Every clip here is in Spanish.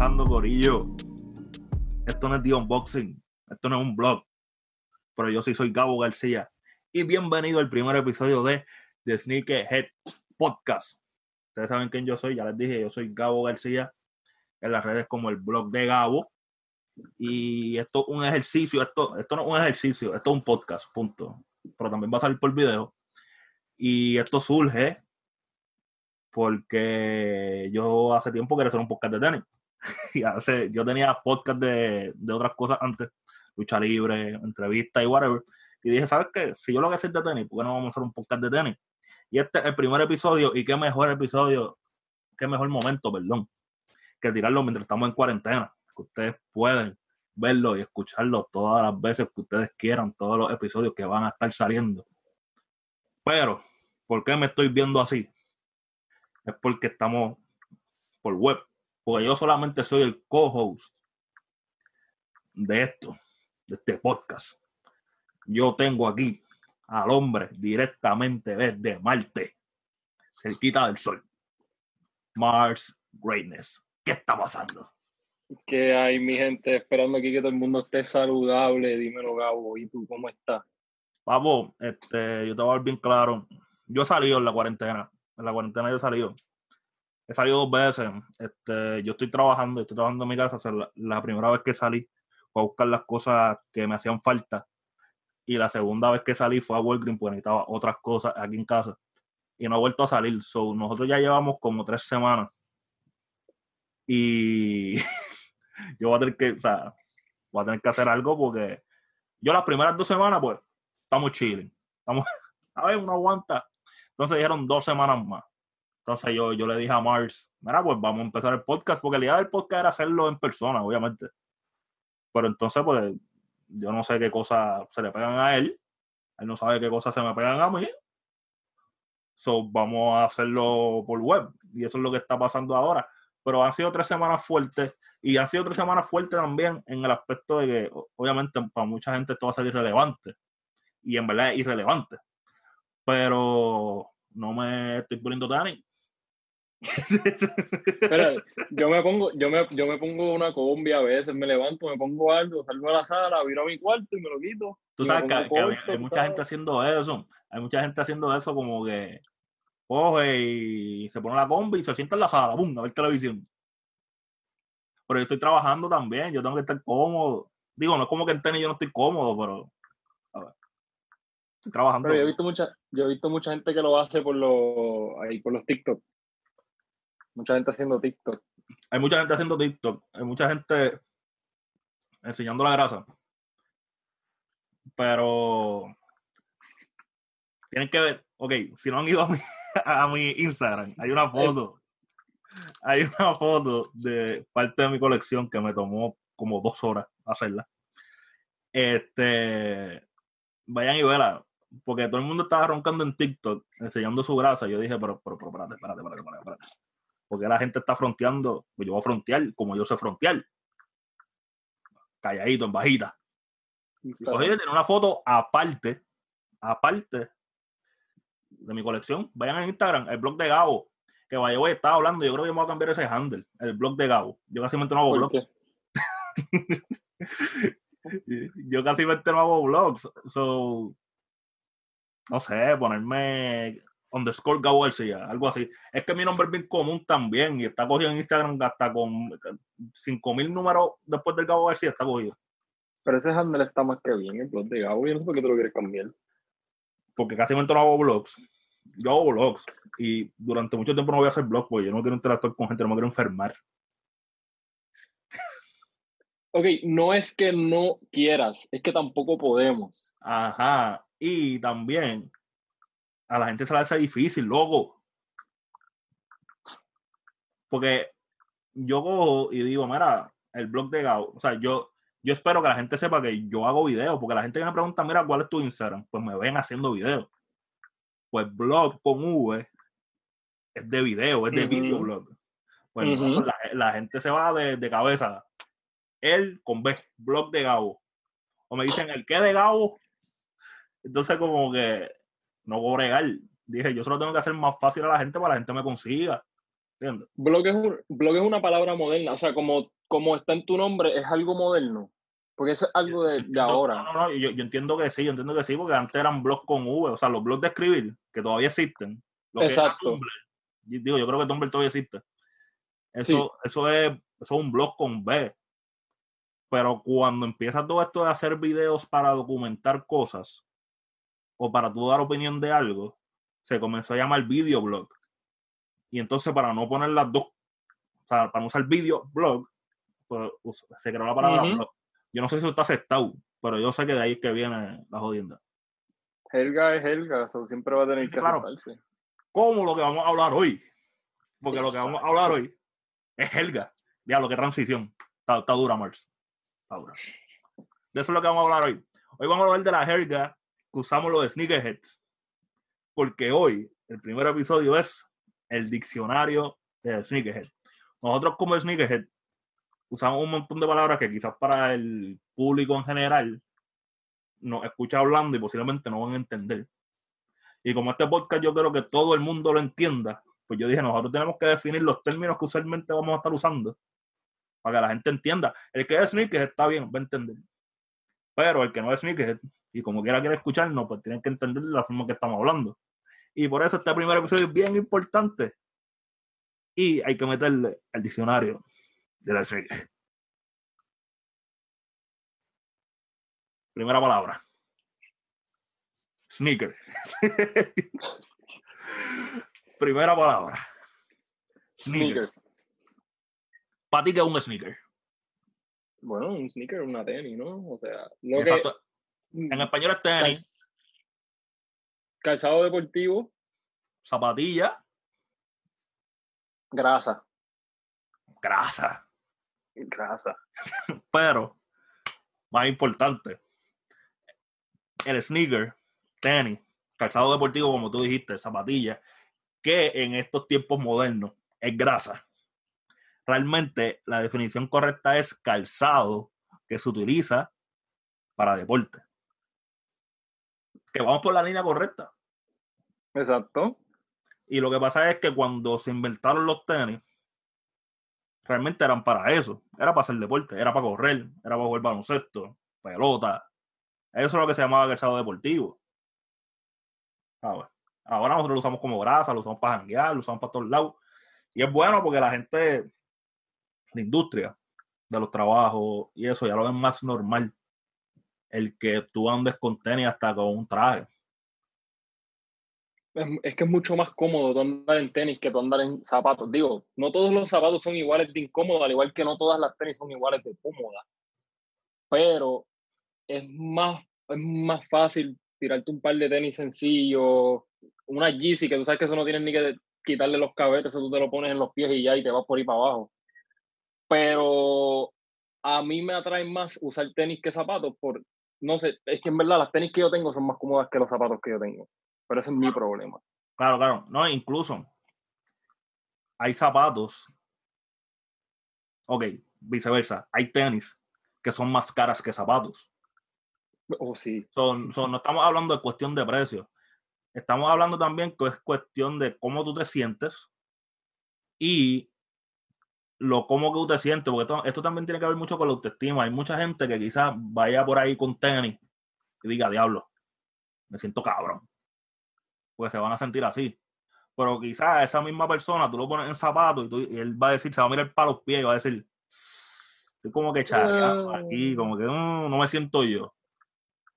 Ando Corillo. Esto no es de unboxing, esto no es un blog, pero yo sí soy Gabo García. Y bienvenido al primer episodio de The Sneakerhead Podcast. Ustedes saben quién yo soy, ya les dije, yo soy Gabo García en las redes como el blog de Gabo. Y esto es un ejercicio, esto, esto no es un ejercicio, esto es un podcast, punto. Pero también va a salir por video. Y esto surge porque yo hace tiempo quería hacer un podcast de tenis. y hace, yo tenía podcast de, de otras cosas antes, lucha libre, entrevista y whatever. Y dije, ¿sabes qué? Si yo lo que hacer de tenis, ¿por qué no vamos a hacer un podcast de tenis? Y este es el primer episodio, y qué mejor episodio, qué mejor momento, perdón, que tirarlo mientras estamos en cuarentena. Ustedes pueden verlo y escucharlo todas las veces que ustedes quieran, todos los episodios que van a estar saliendo. Pero, ¿por qué me estoy viendo así? Es porque estamos por web. Porque yo solamente soy el co-host de esto, de este podcast. Yo tengo aquí al hombre directamente desde Marte, cerquita del sol. Mars Greatness. ¿Qué está pasando? que hay mi gente esperando aquí que todo el mundo esté saludable. Dímelo, Gabo, ¿y tú cómo estás? Papo, este, yo te voy a ver bien claro. Yo he salido en la cuarentena. En la cuarentena yo he salido. He salido dos veces. Este, yo estoy trabajando, estoy trabajando en mi casa. La, primera vez que salí fue a buscar las cosas que me hacían falta. Y la segunda vez que salí fue a Walgreens porque necesitaba otras cosas aquí en casa. Y no he vuelto a salir. So, nosotros ya llevamos como tres semanas. Y yo voy a tener que, o sea, voy a tener que hacer algo porque yo las primeras dos semanas, pues, estamos chilling. Estamos, a ver, uno aguanta. Entonces dijeron dos semanas más. Entonces yo, yo le dije a Mars, mira, pues vamos a empezar el podcast, porque la idea del podcast era hacerlo en persona, obviamente. Pero entonces, pues, yo no sé qué cosas se le pegan a él. Él no sabe qué cosas se me pegan a mí. So, vamos a hacerlo por web. Y eso es lo que está pasando ahora pero han sido tres semanas fuertes y han sido tres semanas fuertes también en el aspecto de que obviamente para mucha gente esto va a ser irrelevante y en verdad es irrelevante pero no me estoy poniendo Espera, yo me pongo yo me, yo me pongo una combi a veces me levanto me pongo algo salgo a la sala viro a mi cuarto y me lo quito tú sabes que, que, hay, mucha ¿sabes? gente haciendo eso hay mucha gente haciendo eso como que coge y se pone la combi y se sienta en la sala, ¡bum! a ver televisión. Pero yo estoy trabajando también, yo tengo que estar cómodo. Digo, no es como que en tenis yo no estoy cómodo, pero trabajando. Pero yo he visto mucha, yo he visto mucha gente que lo hace por los ahí por los TikTok. Mucha gente haciendo TikTok. Hay mucha gente haciendo TikTok, hay mucha gente enseñando la grasa. Pero tienen que ver, ok, si no han ido a mi, a mi Instagram, hay una foto. Hay una foto de parte de mi colección que me tomó como dos horas hacerla. Este, vayan y verla, porque todo el mundo estaba roncando en TikTok, enseñando su grasa. Yo dije, pero, pero, pero, espérate, espérate, espérate, espérate, espérate. Porque la gente está fronteando, pues yo voy a frontear como yo sé frontear. Calladito, en bajita. Cogí, tiene una foto aparte, aparte de mi colección, vayan a Instagram, el blog de Gabo, que vaya, voy, estaba hablando, yo creo que me voy a cambiar ese handle, el blog de Gabo. Yo casi no hago blogs. yo casi no hago blogs. So, no sé, ponerme underscore Gabo García, algo así. Es que mi nombre es bien común también y está cogido en Instagram hasta con 5000 números después del Gabo García, está cogido. Pero ese handle está más que bien, el blog de Gabo, y no sé por qué tú lo quieres cambiar porque casi no hago blogs. Yo hago blogs y durante mucho tiempo no voy a hacer blogs porque yo no quiero interactuar con gente, no me quiero enfermar. Ok, no es que no quieras, es que tampoco podemos. Ajá, y también a la gente se le hace difícil, loco. Porque yo cojo y digo, mira, el blog de Gao, o sea, yo, yo espero que la gente sepa que yo hago videos, porque la gente que me pregunta, mira, ¿cuál es tu Instagram? Pues me ven haciendo videos. Pues blog con V es de video, es de Uh -huh. videoblog. Pues Uh -huh. la, la, gente se va de, de, cabeza. Él con B, blog de Gabo. O me dicen, ¿el qué de Gabo? Entonces como que no puedo bregar. dije, yo solo tengo que hacer más fácil a la gente para que la gente me consiga. ¿Entiendes? Blog es, un- blog es una palabra moderna, o sea, como, como está en tu nombre, es algo moderno. Porque eso es algo de, ahora. No, no, no, yo, yo entiendo que sí, yo entiendo que sí, porque antes eran blogs con V, o sea, los blogs de escribir, que todavía existen. Lo que Exacto. Tumblr, yo digo, yo creo que Tumblr todavía existe. Eso, eso, es, eso es un blog con B. Pero cuando empieza todo esto de hacer videos para documentar cosas o para tú dar opinión de algo, se comenzó a llamar videoblog. Y entonces para no poner las dos, o sea, para no usar videoblog, pues se creó la palabra blog. Yo no sé si eso está aceptado, pero yo sé que de ahí es que viene la jodienda. Helga es Helga, eso siempre va a tener Sí, que claro. aceptarse. Como lo que vamos a hablar hoy. Porque lo que vamos a hablar hoy es Helga. Diablo, qué transición. Está, está dura, Mars. Está dura. De eso es lo que vamos a hablar hoy. Hoy vamos a hablar de la Helga que usamos los sneakerheads. Porque hoy, el primer episodio es el diccionario de sneakerhead. Nosotros como sneakerhead usamos un montón de palabras que quizás para el público en general nos escucha hablando y posiblemente no van a entender. Y como este podcast yo quiero que todo el mundo lo entienda, pues yo dije, nosotros tenemos que definir los términos que usualmente vamos a estar usando para que la gente entienda. El que es sneakerhead está bien, va a entender. Pero el que no es sneakerhead y como quiera quiere escucharnos, pues tienen que entender de la forma que estamos hablando. Y por eso este primer episodio es bien importante. Y hay que meterle al diccionario de la sneakerhead. Primera palabra. Sneaker. Primera palabra. Sneaker. Sneaker. Para ti, que es un sneaker? Bueno, un sneaker, una tenis, ¿no? O sea, lo Exacto. que. En español es tenis, Calzado deportivo, zapatilla, grasa. grasa. Grasa. Pero, más importante, el sneaker, tenis, calzado deportivo, como tú dijiste, zapatilla, que en estos tiempos modernos es grasa. Realmente la definición correcta es calzado que se utiliza para deporte. Que vamos por la línea correcta. Exacto. Y lo que pasa es que cuando se inventaron los tenis, realmente eran para eso. Era para hacer deporte, era para correr, era para jugar baloncesto, pelota. Eso es lo que se llamaba calzado deportivo. ¿Sabes? Ahora nosotros lo usamos como grasa, lo usamos para janguear, lo usamos para todos lados. Y es bueno porque la gente, la industria de los trabajos y eso ya lo ven más normal. El que tú andes con tenis hasta con un traje. Es, que es mucho más cómodo andar en tenis que andar en zapatos. Digo, no todos los zapatos son iguales de incómodos, al igual que no todas las tenis son iguales de cómodas. Pero es más, es más fácil tirarte un par de tenis sencillos, una Yeezy, que tú sabes que eso no tienes ni que quitarle los cabetes, eso tú te lo pones en los pies y ya, y te vas por ahí para abajo. Pero a mí me atrae más usar tenis que zapatos, por, no sé, es que en verdad las tenis que yo tengo son más cómodas que los zapatos que yo tengo. Pero ese es mi problema. Claro, claro. No, incluso hay zapatos. Ok, viceversa. Hay tenis que son más caras que zapatos. Oh, sí. Son, son, no estamos hablando de cuestión de precio. Estamos hablando también que es cuestión de cómo tú te sientes y lo cómo que tú te sientes, porque esto, esto también tiene que ver mucho con la autoestima. Hay mucha gente que quizás vaya por ahí con tenis y diga, diablo, me siento cabrón. Porque se van a sentir así. Pero quizás esa misma persona, tú lo pones en zapatos y, tú- y él va a decir, se va a mirar para los pies y va a decir, estoy como que charreando aquí, como que "Mm, no me siento yo.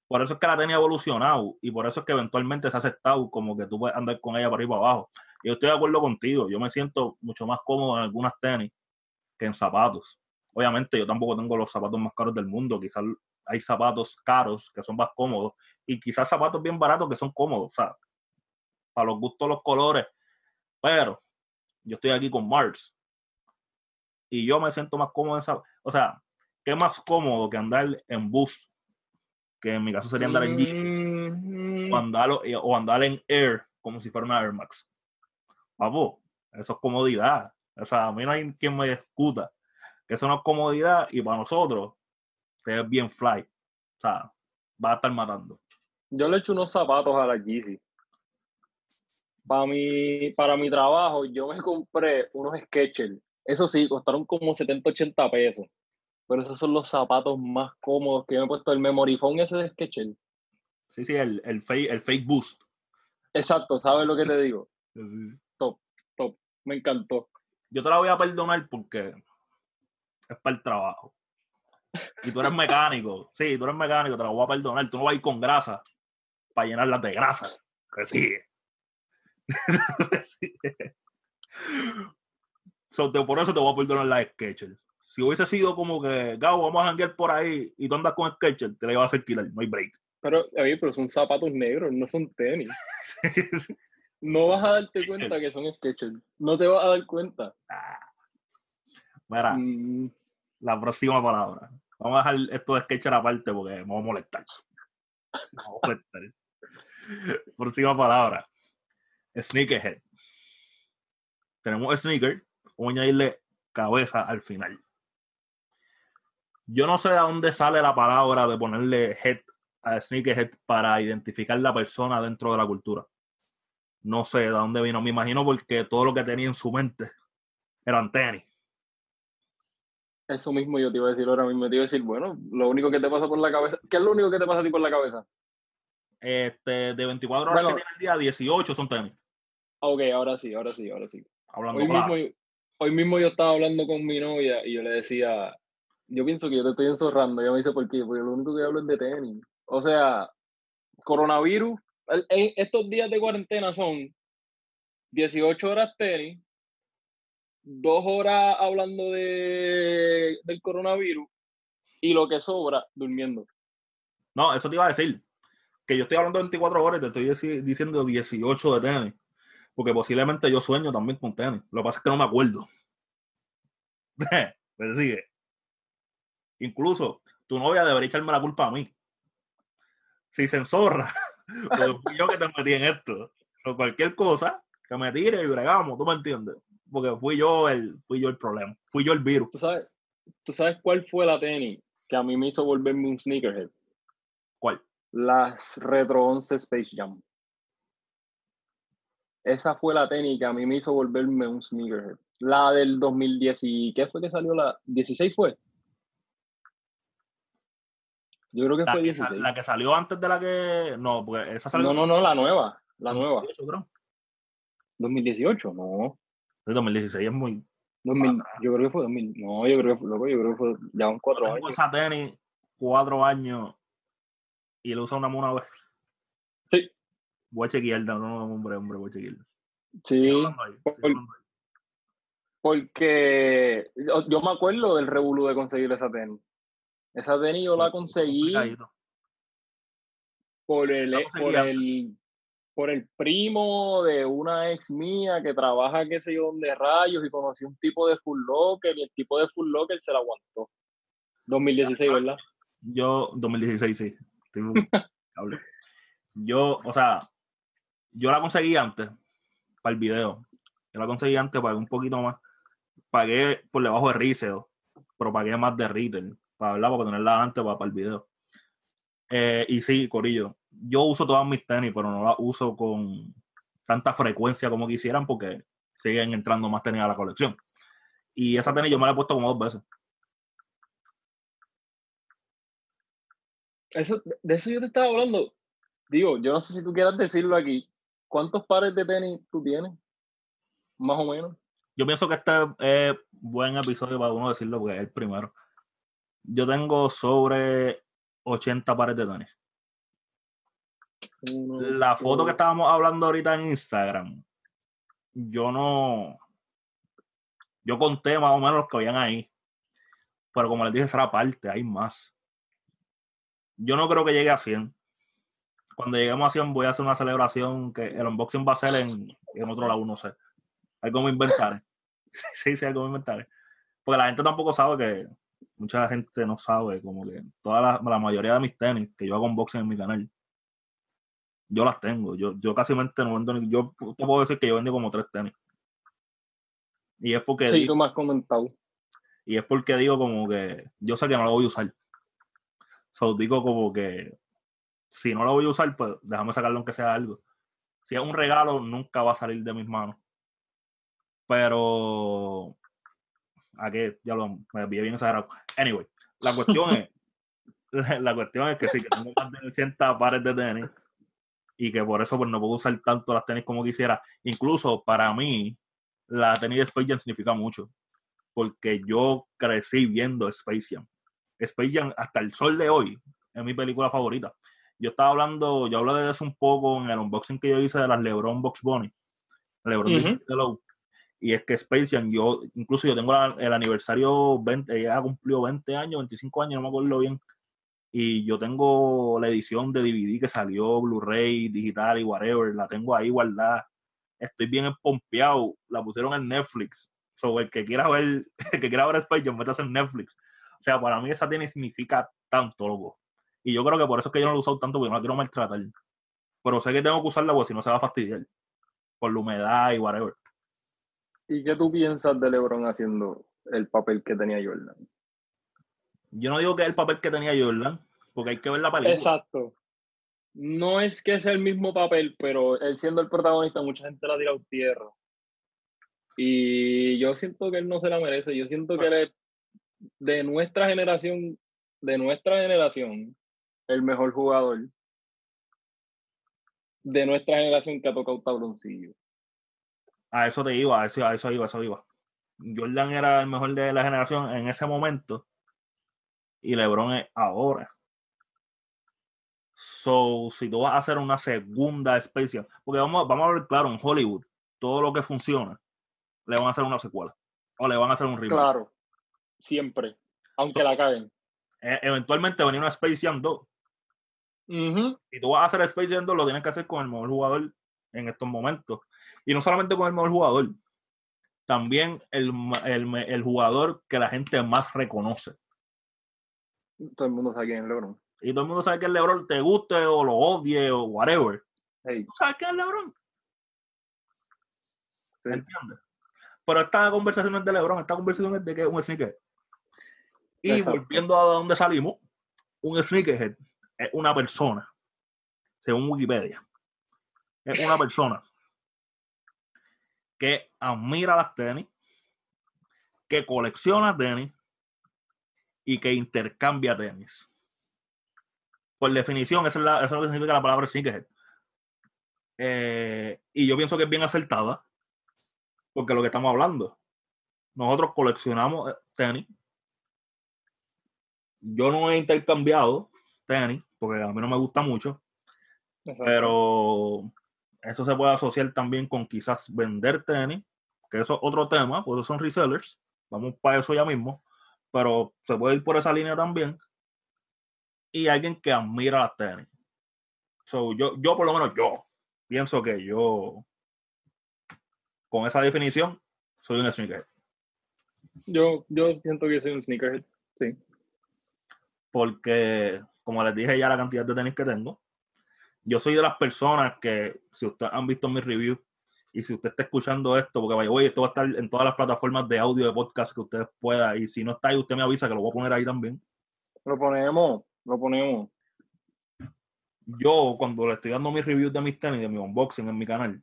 Por eso es que la tenis ha evolucionado y por eso es que eventualmente se ha aceptado como que tú puedes andar con ella para arriba y para abajo. Y yo estoy de acuerdo contigo, yo me siento mucho más cómodo en algunas tenis que en zapatos. Obviamente yo tampoco tengo los zapatos más caros del mundo, quizás hay zapatos caros que son más cómodos y quizás zapatos bien baratos que son cómodos, o sea, para los gustos, los colores, pero yo estoy aquí con Mars y yo me siento más cómodo en zapatos. O sea, ¿qué más cómodo que andar en bus? Que en mi caso sería andar en Yeezy Mm, o andar, o andar en Air como si fuera una Air Max. Papo, eso es comodidad. O sea, a mí no hay quien me discuta que eso no es comodidad y para nosotros es bien fly. O sea, va a estar matando. Yo le echo unos zapatos a la Yeezy. para mi, para mi trabajo, yo me compré unos Skechers. Eso sí, costaron como 70, 80 pesos. Pero esos son los zapatos más cómodos que yo me he puesto. El Memory ese de Skechers. Sí, sí, el, el, fake, el fake boost. Exacto, ¿sabes lo que te digo? Top, top. Me encantó. Yo te la voy a perdonar porque es para el trabajo. Y tú eres mecánico. Sí, tú eres mecánico, te la voy a perdonar. Tú no vas a ir con grasa para llenarlas de grasa. Que sigue. so, te, por eso te voy a perdonar la Sketcher. Si hubiese sido como que, Gabo, vamos a janguear por ahí y tú andas con Sketcher, te la iba a hacer killer, no hay break. Pero, oye, pero son zapatos negros, no son tenis. no vas a darte cuenta que son Sketchers. No te vas a dar cuenta. Ah. Mira, mm. la próxima palabra. Vamos a dejar esto de Sketcher aparte porque me voy a molestar. Me voy a molestar. próxima palabra. Sneakerhead. Tenemos sneaker, vamos a añadirle cabeza al final. Yo no sé de dónde sale la palabra de ponerle head a sneakerhead para identificar la persona dentro de la cultura. No sé de dónde vino, me imagino porque todo lo que tenía en su mente eran tenis. Eso mismo yo te iba a decir ahora mismo, te iba a decir, bueno, lo único que te pasa por la cabeza, ¿qué es lo único que te pasa a ti por la cabeza? Este, de 24 horas que tiene el día, 18 son tenis. Ok, ahora sí, ahora sí, ahora sí. Hablando hoy, mismo, hoy mismo yo estaba hablando con mi novia y yo le decía, yo pienso que yo te estoy enzorrando. Ella me dice, ¿por qué? Porque lo único que hablo es de tenis. O sea, coronavirus, estos días de cuarentena son 18 horas tenis, dos horas hablando de, del coronavirus y lo que sobra durmiendo. No, eso te iba a decir. Que yo estoy hablando de 24 horas y te estoy diciendo 18 de tenis. Porque posiblemente yo sueño también con tenis. Lo que pasa es que no me acuerdo. Me sigue. Incluso tu novia debería echarme la culpa a mí. Si se enzorra, fui yo que te metí en esto. O cualquier cosa, que me tire y bregamos, ¿tú me entiendes? Porque fui yo el, fui yo el problema. Fui yo el virus. ¿Tú sabes, ¿Tú sabes cuál fue la tenis que a mí me hizo volverme un sneakerhead? ¿Cuál? Las Retro 11 Space Jam. Esa fue la técnica, a mí me hizo volverme un sneakerhead. La del 2010 y ¿qué fue que salió? ¿La 16 fue? Yo creo que fue 16. la que salió antes de la que... No, porque esa salió... No, no, no, la nueva. La nueva. 2018, no. El 2016 es muy... yo creo que fue 2000. No, yo creo que fue, yo creo que fue ya un cuatro años. esa tenis, cuatro años, y le usa una mona vez. Sí. Voy a chequear, no, no, hombre, hombre, voy a chequear. Sí. porque yo, me acuerdo del revolú de conseguir esa tenis. Esa tenis yo la conseguí por el, por el, por el primo de una ex mía que trabaja, qué sé yo, donde rayos y conocí un tipo de full locker y el tipo de full locker se la aguantó. 2016, ¿verdad? Yo, 2016, sí. yo, o sea, yo la conseguí antes para el video. Yo la conseguí antes, pagué un poquito más. Pagué por debajo de resale, pero pagué más de retail para, hablar, para tenerla antes para, el video. Eh, y sí, Corillo, yo uso todas mis tenis, pero no las uso con tanta frecuencia como quisieran porque siguen entrando más tenis a la colección. Y esa tenis yo me la he puesto como dos veces. Eso, de eso yo te estaba hablando. Digo, yo no sé si tú quieras decirlo aquí. ¿Cuántos pares de tenis tú tienes? Más o menos. Yo pienso que este es buen episodio para uno decirlo porque es el primero. Yo tengo sobre 80 pares de tenis. la foto que estábamos hablando ahorita en Instagram, yo no. Yo conté más o menos los que habían ahí. Pero como les dije, será parte, hay más. Yo no creo que llegue a 100 cuando lleguemos a 100 voy a hacer una celebración que el unboxing va a ser en, en otro lado, no sé. Algo me inventaré. sí, sí, algo me inventaré. Porque la gente tampoco sabe que, mucha gente no sabe, como que toda la, la mayoría de mis tenis que yo hago unboxing en mi canal, yo las tengo. Yo, yo casi no vendo ni, yo te puedo decir que yo vendo como tres tenis. Y es porque. Sí, tú me has comentado. Y es porque digo como que yo sé que no lo voy a usar. So, digo como que si no lo voy a usar, pues déjame sacarlo aunque sea algo. Si es un regalo, nunca va a salir de mis manos. Pero. ¿A qué? Ya lo me vi bien exagerado. Anyway, la cuestión es. La, cuestión es que sí, que tengo más de 80 pares de tenis y que por eso pues, no puedo usar tanto las tenis como quisiera. Incluso para mí, la tenis de Space Jam significa mucho, porque yo crecí viendo Space Jam. Space Jam hasta el sol de hoy es mi película favorita. Yo estaba hablando, yo hablé de eso un poco en el unboxing que yo hice de las LeBron Box Bunny. LeBron Y es que Space Jam, yo, incluso yo tengo el aniversario 20, ella cumplió 20 años, 25 años, no me acuerdo bien. Y yo tengo la edición de DVD que salió, Blu-ray, digital y whatever, la tengo ahí guardada. Estoy bien pompeado, la pusieron en Netflix. Sobre el que quiera ver, el que quiera ver Space Jam, métase en Netflix. O sea, para mí esa tiene significa tanto, loco. Y yo creo que por eso es que yo no lo he usado tanto, porque no la quiero maltratar. Pero sé que tengo que usarla porque si no se va a fastidiar. Por la humedad y whatever. ¿Y qué tú piensas de LeBron haciendo el papel que tenía Jordan? Yo no digo que es el papel que tenía Jordan, porque hay que ver la película. Exacto. No es que sea el mismo papel, pero él siendo el protagonista, mucha gente la ha tirado tierra. Y yo siento que él no se la merece. Yo siento que él es de nuestra generación, de nuestra generación, el mejor jugador de nuestra generación que ha tocado tabloncillo. A eso te iba, a eso, a eso iba, a eso iba. Jordan era el mejor de la generación en ese momento y LeBron es ahora. So, si tú vas a hacer una segunda especie, porque vamos, vamos a ver claro, en Hollywood, todo lo que funciona, le van a hacer una secuela o le van a hacer un remake. Claro, siempre, aunque la caguen. E, eventualmente venía una Space Jam 2. Y tú vas a hacer Space Jam 2, lo tienes que hacer con el mejor jugador en estos momentos. Y no solamente con el mejor jugador, también el, el, jugador que la gente más reconoce. Todo el mundo sabe quién es LeBron. Y todo el mundo sabe que es LeBron, te guste o lo odie o whatever. ¿Tú sabes quién es LeBron? ¿Entiendes? Pero esta conversación es de LeBron, esta conversación es de que es un sneaker. Y volviendo a donde salimos, un sneakerhead es una persona, según Wikipedia, es una persona que admira las tenis, que colecciona tenis y que intercambia tenis. Por definición, eso es, lo que significa la palabra sneakerhead. Eh, y yo pienso que es bien acertada, porque lo que estamos hablando, nosotros coleccionamos eh, tenis. Yo no he intercambiado tenis, porque a mí no me gusta mucho, pero eso se puede asociar también con quizás vender tenis, que eso es otro tema, pues son resellers, vamos para eso ya mismo, pero se puede ir por esa línea también. Y alguien que admira las tenis. So, yo, yo, por lo menos, yo pienso que yo, con esa definición, soy un sneakerhead. Yo, yo siento que soy un sneakerhead, sí. Porque, como les dije ya, la cantidad de tenis que tengo, yo soy de las personas que, si ustedes han visto mi review, y si usted está escuchando esto, porque vaya, oye, esto va a estar en todas las plataformas de audio de podcast que ustedes pueda. Y si no está ahí, usted me avisa que lo voy a poner ahí también. Lo ponemos, lo ponemos. Yo, cuando le estoy dando mis reviews de mis tenis, de mi unboxing en mi canal,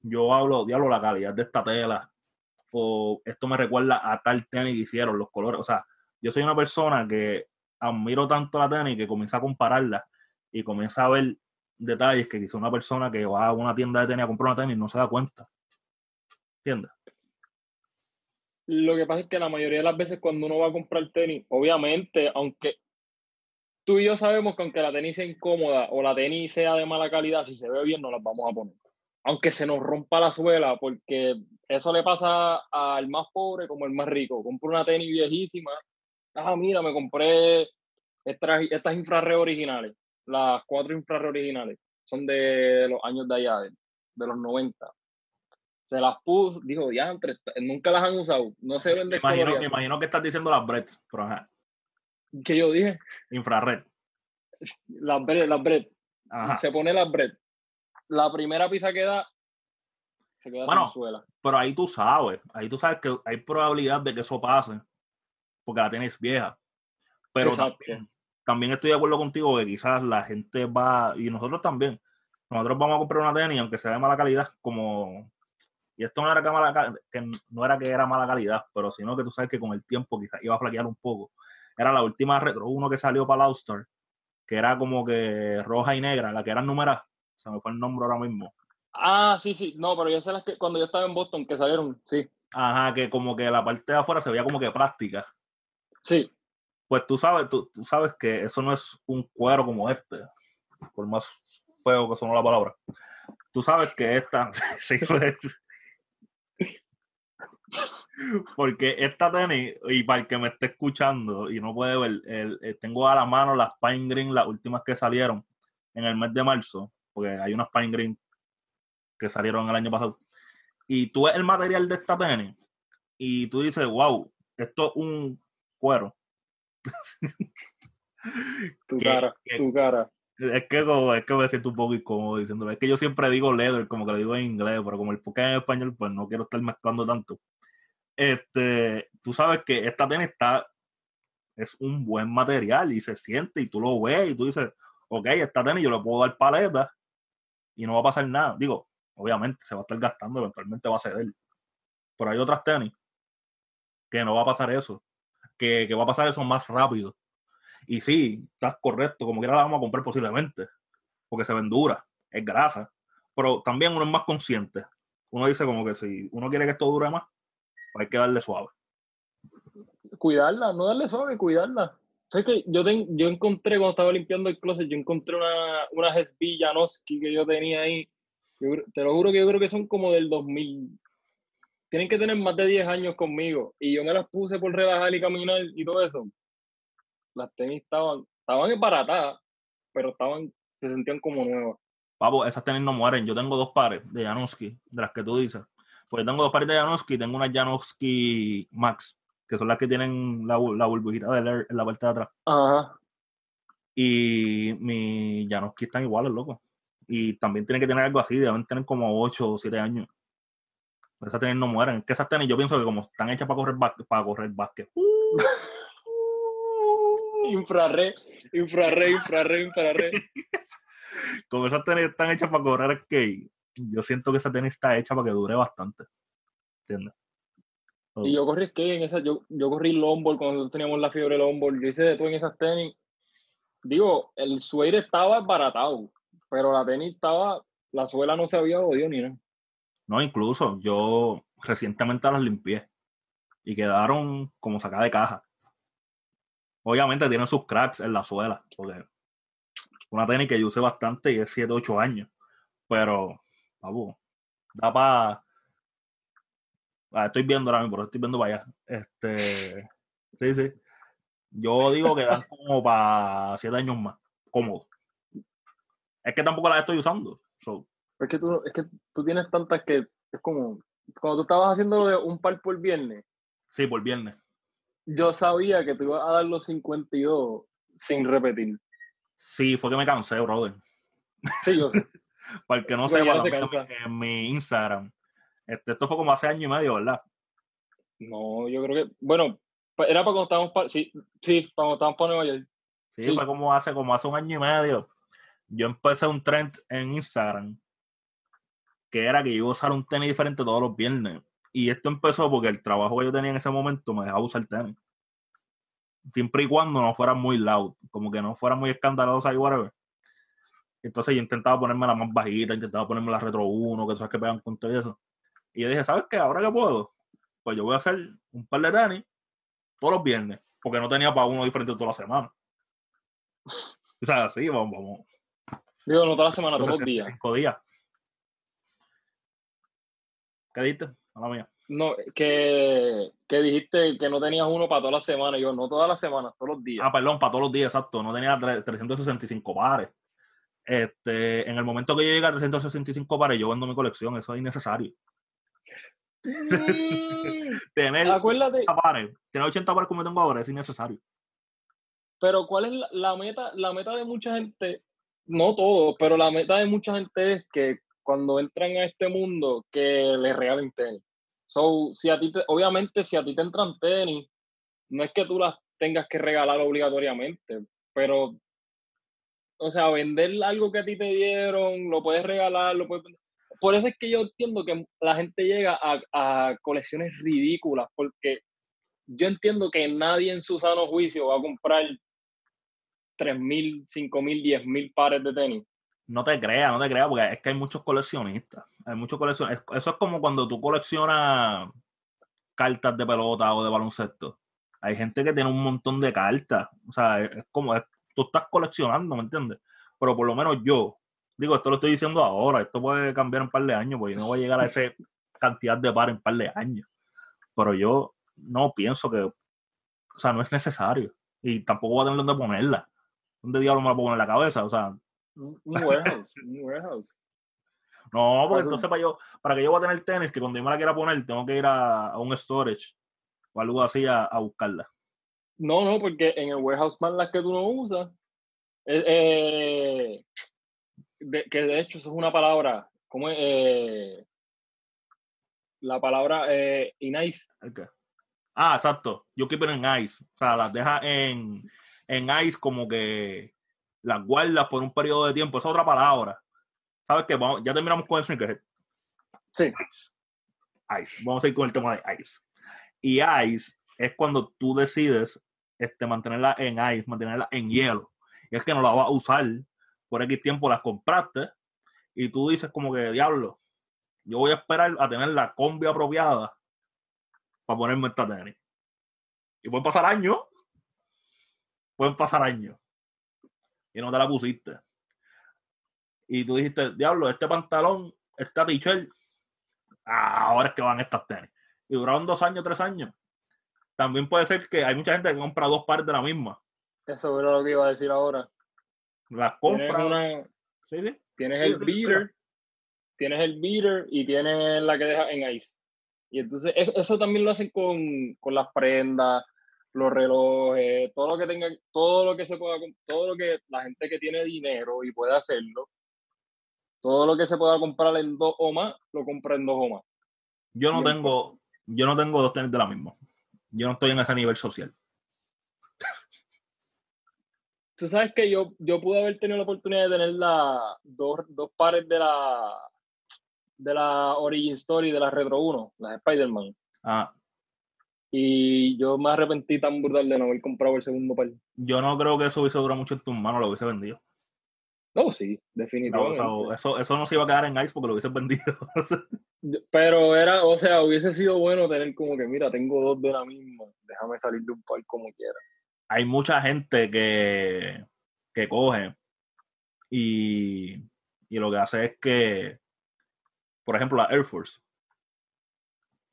yo hablo, diablo, la calidad de esta tela. O esto me recuerda a tal tenis que hicieron, los colores. O sea, yo soy una persona que admiro tanto la tenis que comienza a compararla y comienza a ver detalles que quizá una persona que va a una tienda de tenis a comprar una tenis no se da cuenta. ¿Entiendes? Lo que pasa es que la mayoría de las veces cuando uno va a comprar tenis, obviamente, aunque tú y yo sabemos que aunque la tenis sea incómoda o la tenis sea de mala calidad, si se ve bien no las vamos a poner. Aunque se nos rompa la suela, porque eso le pasa al más pobre como al más rico. Compro una tenis viejísima. Ah, mira, me compré estas, estas originales las cuatro infrarrojas originales son de los años de allá, de, los 90. Se las puso, dijo, ya, nunca las han usado, no se ven me imagino, me imagino que estás diciendo las Breds, pero ajá. ¿Qué yo dije? Infrared. Las Breds, las Breds. Se pone las Breds. La primera pizza que da, se queda bueno, suela. Pero ahí tú sabes, ahí tú sabes que hay probabilidad de que eso pase, porque la tienes vieja. Pero también, también estoy de acuerdo contigo que quizás la gente va, y nosotros también, nosotros vamos a comprar una tenis, aunque sea de mala calidad, como y esto no era que, mala, que no era que era mala calidad, pero sino que tú sabes que con el tiempo quizás iba a flaquear un poco. Era la última Retro 1 que salió para la All-Star, que era como que roja y negra, la que eran numeradas. Se me fue el nombre ahora mismo. Ah, sí, sí. No, pero yo sé las que cuando yo estaba en Boston que salieron, sí. Ajá, que como que la parte de afuera se veía como que plástica. Sí. Pues tú sabes, tú, tú sabes que eso no es un cuero como este, por más feo que sonó la palabra. Tú sabes que esta, sí, pues, porque esta tenis, y para el que me esté escuchando y no puede ver, el, tengo a la mano las Pine Green, las últimas que salieron en el mes de marzo, porque hay unas Pine Green que salieron el año pasado. Y tú ves el material de esta tenis y tú dices, wow, esto es un cuero. tu cara, tu cara. Es que, es que me siento un poco incómodo diciéndolo. Es que yo siempre digo leather, como que lo digo en inglés, pero como el podcast en español, pues no quiero estar mezclando tanto. Este, tú sabes que esta tenis está, es un buen material y se siente y tú lo ves y tú dices, ok, esta tenis yo le puedo dar paleta y no va a pasar nada. Digo, obviamente se va a estar gastando, eventualmente va a ceder. Pero hay otras tenis que no va a pasar eso, que, que va a pasar eso más rápido y sí, estás correcto, como quiera la vamos a comprar posiblemente, porque se ven dura, es grasa, pero también uno es más consciente. Uno dice como que si uno quiere que esto dure más, pues hay que darle suave. Cuidarla, no darle suave, cuidarla. sé que yo, yo encontré cuando estaba limpiando el closet, yo encontré una, una SB Janoski que yo tenía ahí. te lo juro que yo creo que son como del 2000. Tienen que tener más de 10 años conmigo. Y yo me las puse por rebajar y caminar y todo eso las tenis estaban, estaban embaratadas, pero estaban, se sentían como nuevas. Papo, esas tenis no mueren. Yo tengo dos pares de Janowski, de las que tú dices. Pues tengo dos pares de Janowski, tengo una Janowski Max, que son las que tienen la, la burbujita de leer en la parte de atrás. Ajá. Y mi Janowski están iguales, loco. Y también tienen que tener algo así, deben tener como 8 o 7 años. Esas tenis no mueren. Que esas tenis yo pienso que como están hechas para correr, para correr básquet. infrarred, infrarred, infrarred, infrarred. Como esas tenis están hechas para correr skate, yo siento que esa tenis está hecha para que dure bastante. ¿Entiendes? Y yo corrí skate en esa, yo, yo corrí longboard cuando teníamos la fiebre longboard, yo hice de todo en esas tenis. Digo, el suede estaba baratado, pero la tenis estaba, la suela no se había odiado ni nada. No, incluso yo recientemente las limpié y quedaron como sacadas de caja. Obviamente tienen sus cracks en la suela, porque una técnica que yo usé bastante y es 7, 8 años. Pero, vamos, da para. Ah, estoy viendo ahora mismo, estoy viendo para allá. Este, sí, sí. Yo digo que dan como para 7 años más, cómodo. Es que tampoco las estoy usando. Es, que tú, es que tú tienes tantas que es como. Cuando tú estabas haciendo de un par por viernes. Sí, por viernes yo sabía que te ibas a dar los 52 sin repetir. Sí, fue que me cansé, brother. Sí, yo sé. Para el que no sepa, en mi Instagram. Este, esto fue como hace año y medio, ¿verdad? No, yo creo que, bueno, era para cuando estábamos, para, sí, sí, cuando estábamos para Nueva York. Sí, fue como hace, como hace un año y medio. Yo empecé un trend en Instagram que era que yo iba a usar un tenis diferente todos los viernes. Y esto empezó porque el trabajo que yo tenía en ese momento me dejaba usar tenis. Siempre y cuando no fuera muy loud, como que no fuera muy escandalosa y whatever. Entonces yo intentaba ponerme la más bajita, intentaba ponerme la Retro 1, que sabes que pegan con todo eso. Y yo dije, ¿sabes qué? Ahora que puedo, pues yo voy a hacer un par de tenis todos los viernes, porque no tenía para uno diferente toda la semana. O sea, sí, vamos, vamos. Digo, no toda la semana, todos los días. Cinco días. ¿Qué diste? No, que, que, dijiste que no tenías uno para toda la semana. Yo, no todas las semanas, todos los días. Ah, perdón, para todos los días, exacto. No tenía 365 pares. Este, en el momento que yo llegue a 365 pares, yo vendo mi colección. Eso es innecesario. Mm. tener, Acuérdate. 80 pares, tener 80 pares como tengo ahora es innecesario. Pero ¿cuál es la, meta? La meta de mucha gente, no todo, pero la meta de mucha gente es que cuando entran a este mundo que les regalen tenis. So, si a ti obviamente, si a ti te entran tenis, no es que tú las tengas que regalar obligatoriamente, pero o sea, vender algo que a ti te dieron, lo puedes regalar, lo puedes Por eso es que yo entiendo que la gente llega a, a colecciones ridículas, porque yo entiendo que nadie en su sano juicio va a comprar 3.000, 5.000, 10.000 pares de tenis. No te creas, no te creas, porque es que hay muchos coleccionistas. Hay muchos coleccionistas. Eso es como cuando tú coleccionas cartas de pelota o de baloncesto. Hay gente que tiene un montón de cartas. O sea, es como, tú estás coleccionando, ¿me entiendes? Pero por lo menos yo, digo, esto lo estoy diciendo ahora, esto puede cambiar en un par de años, porque yo no voy a llegar a esa cantidad de pares en un par de años. Pero yo no pienso que, o sea, no es necesario. Y tampoco voy a tener dónde ponerla. ¿Dónde diablos me la pongo en la cabeza? O sea. Un warehouse, un warehouse. No, porque entonces para yo, para que yo voy a tener tenis, que cuando yo me la quiera poner, tengo que ir a, un storage o algo así a, buscarla. No, no, porque en el warehouse más las que tú no usas, eh, eh, que de hecho eso es una palabra, ¿cómo es? Eh, la palabra eh, in ice. Ah, exacto. Yo keep it en ice. O sea, las deja en, en ice como que las guardas por un periodo de tiempo. Esa es otra palabra. ¿Sabes qué? ya terminamos con el sneakerhead. Sí. Ice. ice. Vamos a ir con el tema de ice. Y ice es cuando tú decides este, mantenerla en ice, mantenerla en hielo. Y es que no la vas a usar por X tiempo, las compraste y tú dices como que, diablo, yo voy a esperar a tener la combi apropiada para ponerme esta tenis. Y pueden pasar años. Pueden pasar años. Y no te la pusiste. Y tú dijiste, diablo, este pantalón, esta t-shirt, ah, ahora es que van estas tenis. Y duraron dos años, tres años. También puede ser que hay mucha gente que compra dos pares de la misma. Eso era lo que iba a decir ahora. Las compra. Sí, sí. Tienes el beater, tienes el beater y tienes la que deja en ice. Y entonces eso también lo hacen con, las prendas, los relojes, todo lo que tenga, todo lo que se pueda, todo lo que la gente que tiene dinero y puede hacerlo, todo lo que se pueda comprar en dos o más, lo compra en dos o más. Yo no tengo, yo no tengo dos tenis de la misma. Yo no estoy en ese nivel social. Tú sabes que yo, yo pude haber tenido la oportunidad de tener la, dos, dos pares de la de la Origin Story de la Retro 1, la de Spider-Man. Ah. Y yo me arrepentí tan brutal de no haber comprado el segundo par. Yo no creo que eso hubiese durado mucho en tus manos, lo hubiese vendido. No, sí, definitivamente. eso, eso no se iba a quedar en Ice porque lo hubiese vendido. Pero era, o sea, hubiese sido bueno tener como que, mira, tengo dos de la misma, déjame salir de un par como quiera. Hay mucha gente que, que coge y, y lo que hace es que por ejemplo, la Air Force.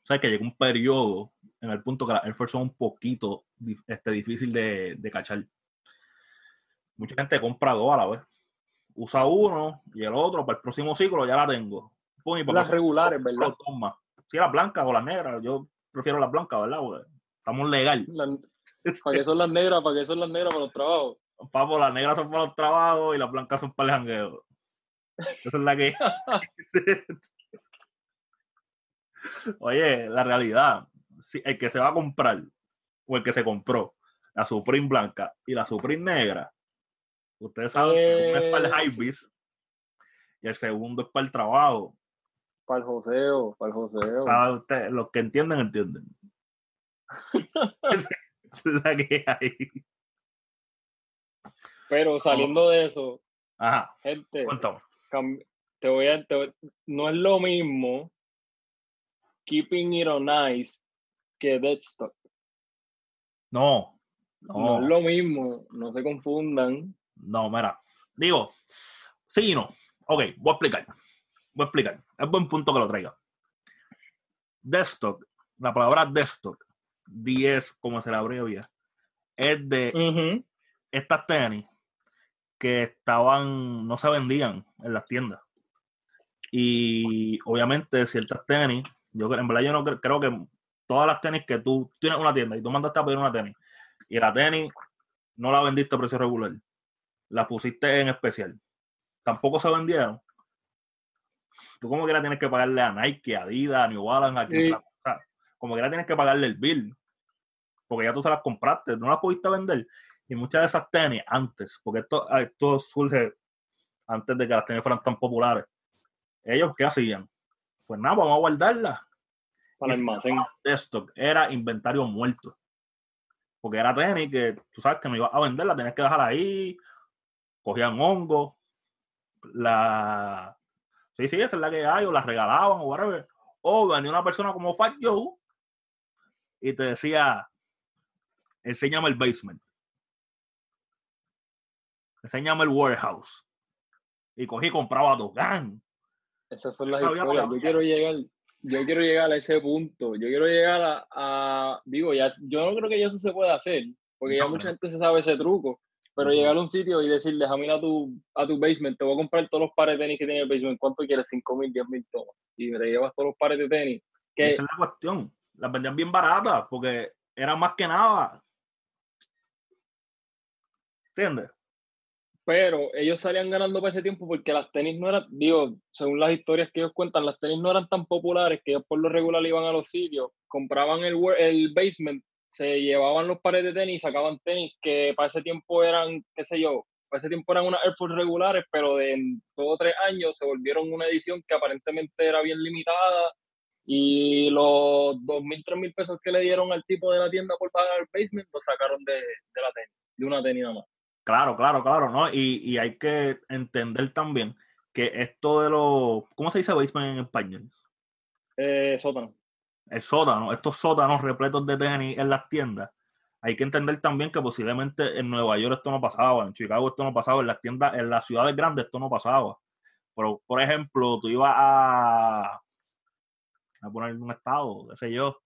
O sea, que llega un periodo en el punto que las Air Force son un poquito este, difícil de, de cachar. Mucha gente compra dos a la vez. Usa uno y el otro para el próximo ciclo ya la tengo. las regulares, ¿verdad? Sí, las blancas o las negras. Yo prefiero las blancas, ¿verdad? estamos legal. ¿Para qué son las negras? ¿Para qué son las negras para los trabajos? Papo, las negras son para los trabajos y las blancas son para el jangueo. Esa es la que. Oye, la realidad, si el que se va a comprar o el que se compró la Supreme blanca y la Supreme negra, ustedes saben que uno es para el high vis y el segundo es para el trabajo. Para el joseo, para el joseo. ¿Sabe usted? Los que entienden, entienden. es la que hay. Pero saliendo de eso, Ajá. gente, te voy a, no es lo mismo Keeping It On Ice que Deadstock. No, no. es lo mismo, no se confundan. No, mira, digo, sí y no. Ok, voy a explicar. Voy a explicar. Es buen punto que lo traiga. Deadstock, la palabra Deadstock, 10 como se la abrevia, es de estas tenis que estaban, no se vendían en las tiendas. Y obviamente ciertas tenis yo en verdad yo no creo, que todas las tenis que tú tienes una tienda y tú mandaste a pedir una tenis y la tenis no la vendiste a precio regular, la pusiste en especial, tampoco se vendieron. Tú como que la tienes que pagarle a Nike, a Adidas, a New Balance, a quien como que la tienes que pagarle el bill, porque ya tú se las compraste, no las pudiste vender. Y muchas de esas tenis antes, porque esto, ah, esto surge antes de que las tenis fueran tan populares. Ellos, ¿qué hacían? Pues nada, vamos a guardarlas. Para el almacén. Esto era inventario muerto. Porque era tenis que tú sabes que no ibas a venderla, tenías que dejarla ahí, cogían hongo, la. Sí, sí, esa es la que hay, o la regalaban, o whatever. O venía una persona como Fat Joe y te decía, enséñame el basement. Enséñame el warehouse. Y cogí y compraba Dogan. Esas son las historias. Yo quiero llegar, yo quiero llegar a ese punto. Yo quiero llegar a, digo, ya, yo no creo que eso se pueda hacer, porque ya mucha gente se sabe ese truco. Pero llegar a un sitio y decir, déjame ir a tu, a tu basement, te voy a comprar todos los pares de tenis que tiene el basement, ¿cuánto quieres? 5 mil, 10 mil tomas. Y me llevas todos los pares de tenis. Esa es la cuestión. Las vendían bien baratas porque era más que nada. ¿Entiendes? Pero ellos salían ganando para ese tiempo porque las tenis no eran, digo, según las historias que ellos cuentan, las tenis no eran tan populares que ellos por lo regular iban a los sitios, compraban el, el basement se llevaban los pares de tenis, sacaban tenis que para ese tiempo eran, qué sé yo, para ese tiempo eran unas Air Force regulares, pero de en dos o tres años se volvieron una edición que aparentemente era bien limitada y los dos mil, tres mil pesos que le dieron al tipo de la tienda por pagar el basement los sacaron de, de la tenis, de una tenis nada más. Claro, claro, claro, ¿no? Y, y hay que entender también que esto de los, ¿cómo se dice basement en español? Eh, sótano el sótano, estos sótanos repletos de tenis en las tiendas, hay que entender también que posiblemente en Nueva York esto no pasaba, en Chicago esto no pasaba, en las tiendas, en las ciudades grandes esto no pasaba. Pero, por ejemplo, tú ibas a, a poner un estado, qué sé yo,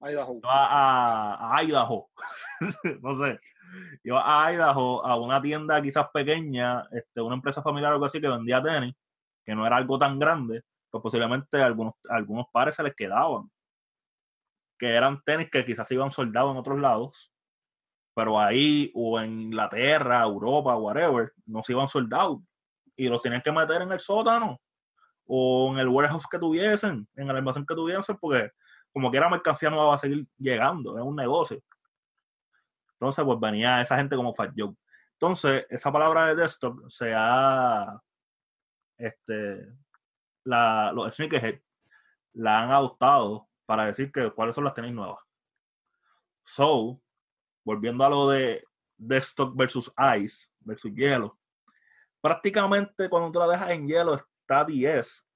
Idaho. Ibas a, a Idaho, no sé, ibas a Idaho a una tienda quizás pequeña, este, una empresa familiar o algo así que vendía tenis, que no era algo tan grande, pues posiblemente algunos, algunos pares se les quedaban que eran tenis que quizás iban soldados en otros lados, pero ahí o en Inglaterra, Europa, whatever, no se iban soldados y los tenían que meter en el sótano o en el warehouse que tuviesen, en el almacén que tuviesen, porque como que era mercancía no va a seguir llegando, es un negocio. Entonces, pues venía esa gente como Fat Joe. Entonces, esa palabra de desktop se ha, este, la, los sneakerhead la han adoptado para decir que cuáles son las tenis nuevas. So, volviendo a lo de desktop versus ice versus hielo, prácticamente cuando tú la dejas en hielo está 10,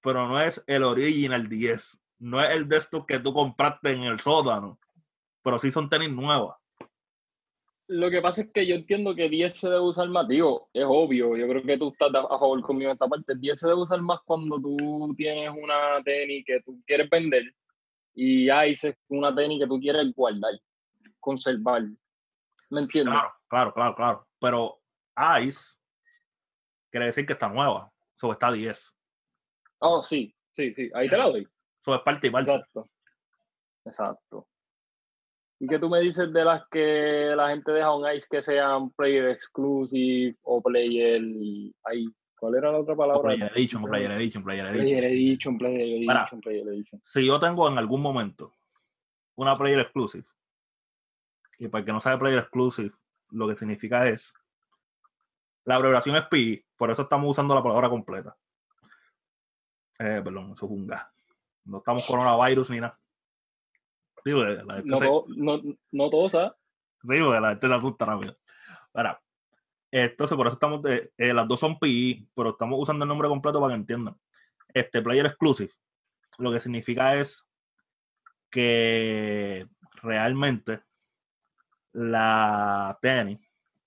pero no es el original 10, no es el desktop que tú compraste en el sótano, pero sí son tenis nuevas. Lo que pasa es que yo entiendo que 10 se debe usar más, digo, es obvio, yo creo que tú estás a favor conmigo en esta parte, 10 se debe usar más cuando tú tienes una tenis que tú quieres vender y Ice es una tenis que tú quieres guardar, conservar. ¿Me entiendes? Claro, claro, claro, claro. Pero Ice quiere decir que está nueva, eso está 10. Oh, sí, sí, sí, ahí te la doy. Eso es parte y parte. Exacto. Exacto. ¿Y qué tú me dices de las que la gente deja un ice que sean player exclusive o player ahí? ¿Cuál era la otra palabra? Player edition, player edition, player edition. Player edition, player edition, player edition. Si yo tengo en algún momento una player exclusive, y para el que no sabe player exclusive, lo que significa es la abreviación es PI, por eso estamos usando la palabra completa. Eh, perdón, eso es un gas. No estamos coronavirus ni nada no, no, no, todos, ¿sabes? Sí, porque la gente se asusta rápido. Ahora, entonces por eso estamos, de, eh, las dos son PI, pero estamos usando el nombre completo para que entiendan. Este Player Exclusive, lo que significa es que realmente la tenis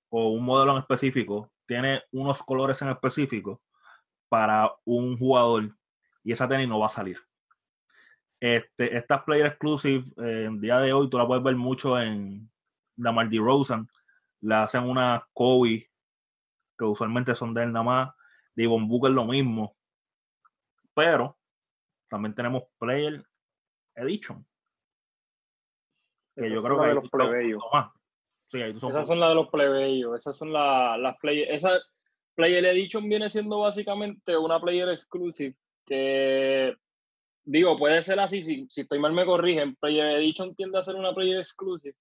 o un modelo en específico tiene unos colores en específico para un jugador y esa tenis no va a salir. Este, estas player exclusive, eh, en día de hoy, tú la puedes ver mucho en la Mardi Rosen. La hacen una Kobe, que usualmente son de él nada más. Devon Booker lo mismo. Pero también tenemos Player Edition. Que yo creo que de los plebeyos. Esas son las de los plebeyos. Esas son las player. Esa Player Edition viene siendo básicamente una player exclusive que digo, puede ser así, si, si estoy mal me corrigen, Player Edition tiende a ser una Player Exclusive,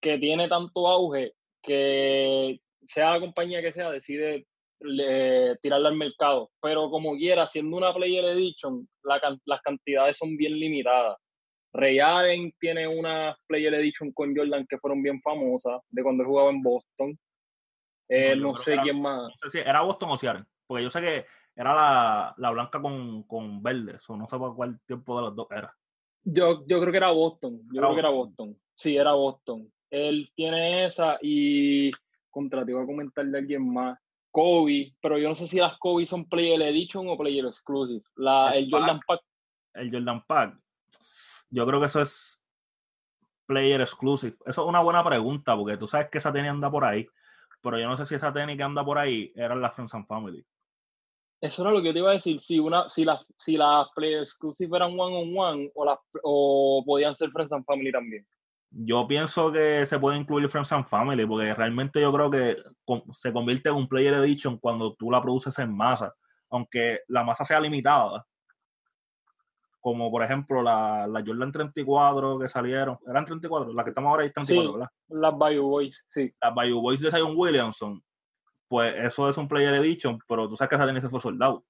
que tiene tanto auge que sea la compañía que sea, decide tirarla al mercado. Pero como quiera, siendo una Player Edition, las cantidades son bien limitadas. Ray Allen tiene una Player Edition con Jordan que fueron bien famosas, de cuando él jugaba en Boston. Eh, no, sé quién más. No sé si era Boston o Seattle, porque yo sé que era la, la blanca con, con verde, o no sé cuál tiempo de los dos era. Yo, yo creo que era Boston, yo creo que era Boston. Sí, era Boston. Él tiene esa y contra te iba a comentar de alguien más. Kobe, pero yo no sé si las Kobe son Player Edition o Player Exclusive. La, el, Jordan Pack. El Jordan Pack. Yo creo que eso es Player Exclusive. Eso es una buena pregunta, porque tú sabes que esa tenis anda por ahí, pero yo no sé si esa tenis que anda por ahí era la Friends and Family. Eso era lo que yo te iba a decir. Si, una, si, las si las Player Exclusive eran one on one o, las, o podían ser Friends and Family también yo pienso que se puede incluir Friends and Family, porque realmente yo creo que se convierte en un Player Edition cuando tú la produces en masa, aunque la masa sea limitada. Como por ejemplo la, la Jordan 34 que salieron, eran 34, la que estamos ahora ahí 34, ¿verdad? Las Bayou Boys, sí. Las Bayou Boys de Zion Williamson, pues eso es un Player Edition, pero tú sabes que esa tenis fue soldado.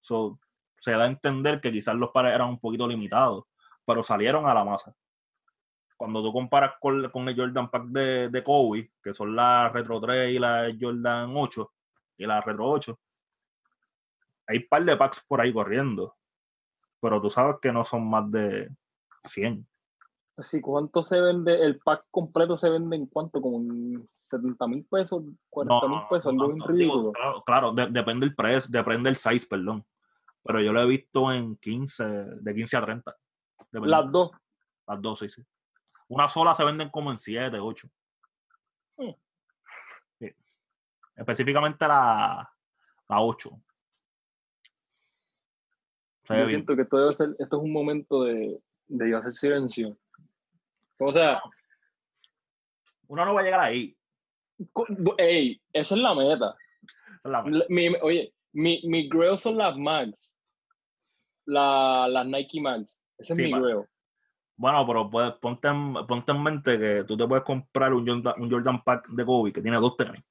So, se da a entender que quizás los pares eran un poquito limitados, pero salieron a la masa cuando tú comparas con, con el Jordan Pack de, de, Kobe, que son la Retro 3 y la Jordan 8 y la Retro 8, hay un par de packs por ahí corriendo, pero tú sabes que no son más de 100. Sí, ¿cuánto se vende? El pack completo se vende en cuánto? ¿Como en 70 mil pesos? ¿40 mil pesos? claro, claro depende el precio, depende el size, perdón. Pero yo lo he visto en 15, de 15 a 30. Las dos. Las dos, sí, sí. Una sola se venden como en 7, 8. Mm. Específicamente la, la 8. Yo siento que esto, debe ser, esto es un momento de, de hacer silencio. O sea. Uno no va a llegar ahí. Ey, esa es la meta. es la meta. Mi, oye, mi, mi grail son las Max. La, las Nike Max. Ese es mi grail. Bueno, pero puedes, ponte, en, ponte en mente que tú te puedes comprar un Jordan, un Jordan Pack de Kobe que tiene dos tenis.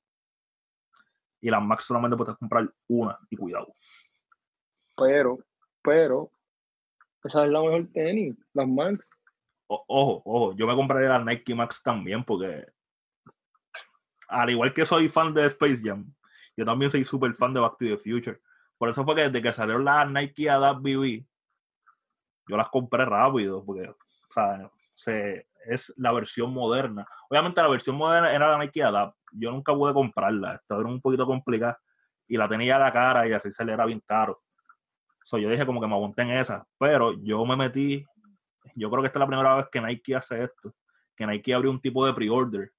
Y las Max solamente puedes comprar una, y cuidado. Pero, pero, esa es la mejor tenis, las Max. Ojo, ojo, yo me compraré las Nike Max también porque al igual que soy fan de Space Jam, yo también soy súper fan de Back to the Future. Por eso fue que desde que salieron las Nike BB, yo las compré rápido, porque o sea, se, es la versión moderna. Obviamente la versión moderna era la Nike Adapt. Yo nunca pude comprarla. Estaba un poquito complicada. Y la tenía a la cara y así se le era bien caro. So, yo dije como que me aguanté en esa. Pero yo me metí. Yo creo que esta es la primera vez que Nike hace esto. Que Nike abrió un tipo de pre-order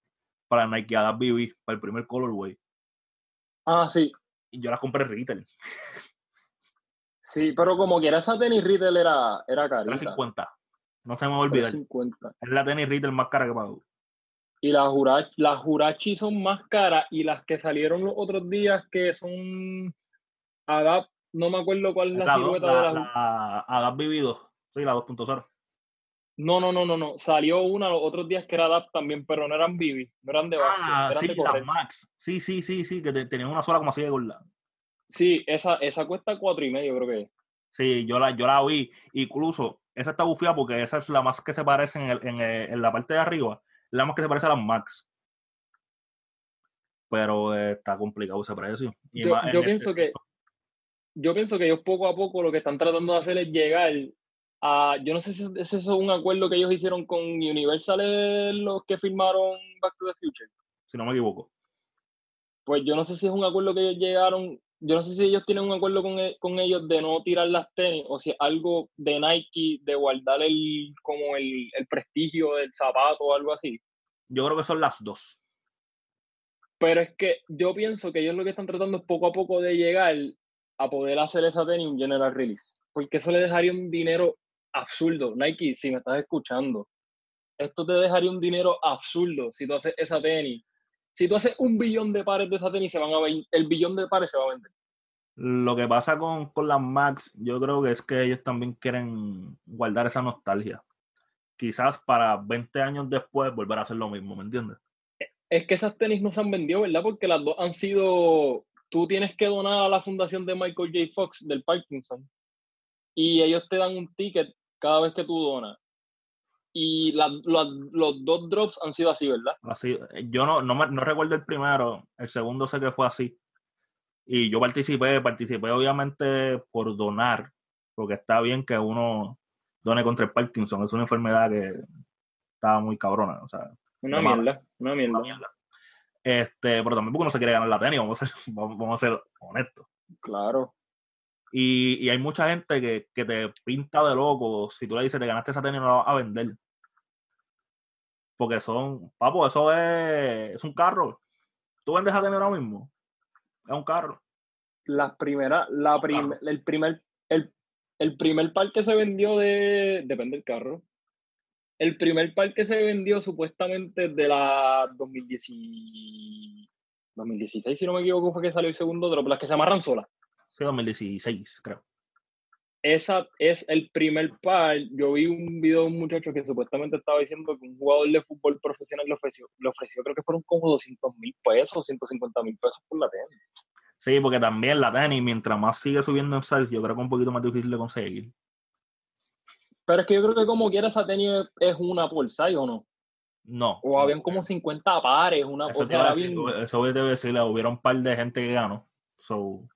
para Nike Adapt BB, para el primer colorway. Ah, sí. Y yo las compré retail. Sí, pero como quiera esa tenis retail era, era carita. Era 50. No se me va a olvidar. Es la tenis retail más cara que pago. Y las Jurachi, las Jurachi son más caras y las que salieron los otros días que son Adapt, no me acuerdo cuál es la, silueta de la... Adapt Vivido, sí, la 2.0. No, no, no, no, no. Salió una los otros días que era Adapt también, pero no eran Vivi, no eran de base, ah, eran sí, las Max. Sí, sí, sí, sí, que tenían una sola como así de gorda. Sí, esa, esa cuesta cuatro y medio, creo que Sí, yo la, yo la oí. Incluso esa está bufiada porque esa es la más que se parece en, el, en, en la parte de arriba, la más que se parece a las Max. Pero está complicado ese precio. yo, pienso que yo pienso que ellos poco a poco lo que están tratando de hacer es llegar a, yo no sé si ese es un acuerdo que ellos hicieron con Universal los que firmaron Back to the Future. Si no me equivoco. Pues yo no sé si es un acuerdo que ellos llegaron yo no sé si ellos tienen un acuerdo con, e, con, ellos de no tirar las tenis o si es algo de Nike de guardar el como el, el, prestigio del zapato o algo así. Yo creo que son las dos. Pero es que yo pienso que ellos lo que están tratando es poco a poco de llegar a poder hacer esa tenis un general release. Porque eso le dejaría un dinero absurdo. Nike, si me estás escuchando, esto te dejaría un dinero absurdo si tú haces esa tenis si tú haces un billón de pares de esa tenis, se van a el billón de pares se va a vender. Lo que pasa con, con las Max, yo creo que es que ellos también quieren guardar esa nostalgia. quizás para 20 años después volver a hacer lo mismo, ¿me entiendes? Es que esas tenis no se han vendido, ¿verdad? Porque las dos han sido, tú tienes que donar a la fundación de Michael J. Fox del Parkinson y ellos te dan un ticket cada vez que tú donas. Y la, la, los dos drops han sido así, ¿verdad? Así, yo no, no, me, no recuerdo el primero, el segundo sé que fue así. Y yo participé, participé obviamente por donar, porque está bien que uno done contra el Parkinson, es una enfermedad que está muy cabrona, o sea. Una mierda, una mierda. Una mierda. Este, pero también porque uno se quiere ganar la tenis, vamos a ser, vamos a ser honestos. Claro. Y, y, hay mucha gente que, que, te pinta de loco si tú le dices, te ganaste esa tenis, no la vas a vender. Porque son, papo, eso es, es un carro. Tú vendes esa tenis ahora mismo. Es un carro. Las primeras, la prim, el primer, el, el primer par que se vendió de, depende del carro. El primer par que se vendió supuestamente de la 2010, 2016, si no me equivoco, fue que salió el segundo drop, las que se amarran solas. Sí, 2016, creo. Esa es el primer par. Yo vi un video de un muchacho que supuestamente estaba diciendo que un jugador de fútbol profesional le ofreció, le ofreció creo que fueron como 200 mil pesos, 150 mil pesos por la tenis. Sí, porque también la tenis, mientras más sigue subiendo en size, yo creo que es un poquito más difícil de conseguir. Pero es que yo creo que como quiera esa tenis es una por size, ¿o no? No. O habían como 50 pares, una Eso, te decir, eso debe decirle, hubiera un par de gente que ganó. So,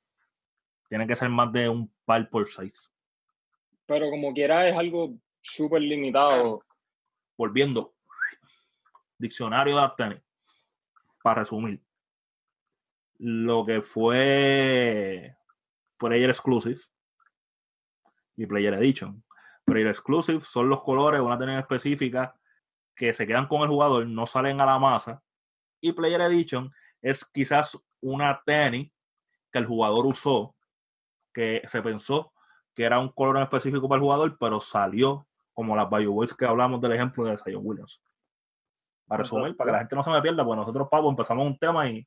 tiene que ser más de un par por size. Pero como quiera es algo súper limitado. Volviendo. Diccionario de tenis. Para resumir. Lo que fue Player Exclusive y Player Edition. Player Exclusive son los colores una tenis específica que se quedan con el jugador, no salen a la masa. Y Player Edition es quizás una tenis que el jugador usó, que se pensó que era un color en específico para el jugador, pero salió como las Bayou Boys que hablamos del ejemplo de Zion Williams. Para resumir, para que la gente no se me pierda, pues nosotros, Pavo, empezamos un tema y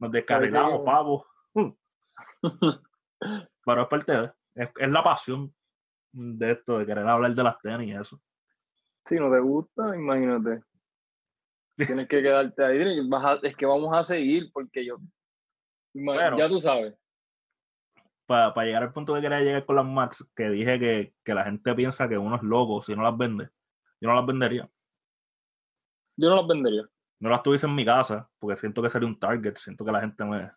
nos descarrilamos, Pavo. pero es parte de, es, es, la pasión de esto, de querer hablar de las tenis y eso. Si no te gusta, imagínate. Tienes que quedarte ahí. es que vamos a seguir porque yo. Bueno, ya tú sabes para, para llegar al punto que quería llegar con las Max, que dije que, que, la gente piensa que uno es loco si no las vende. Yo no las vendería. Yo no las vendería. No las tuviese en mi casa, porque siento que sería un target, siento que la gente me...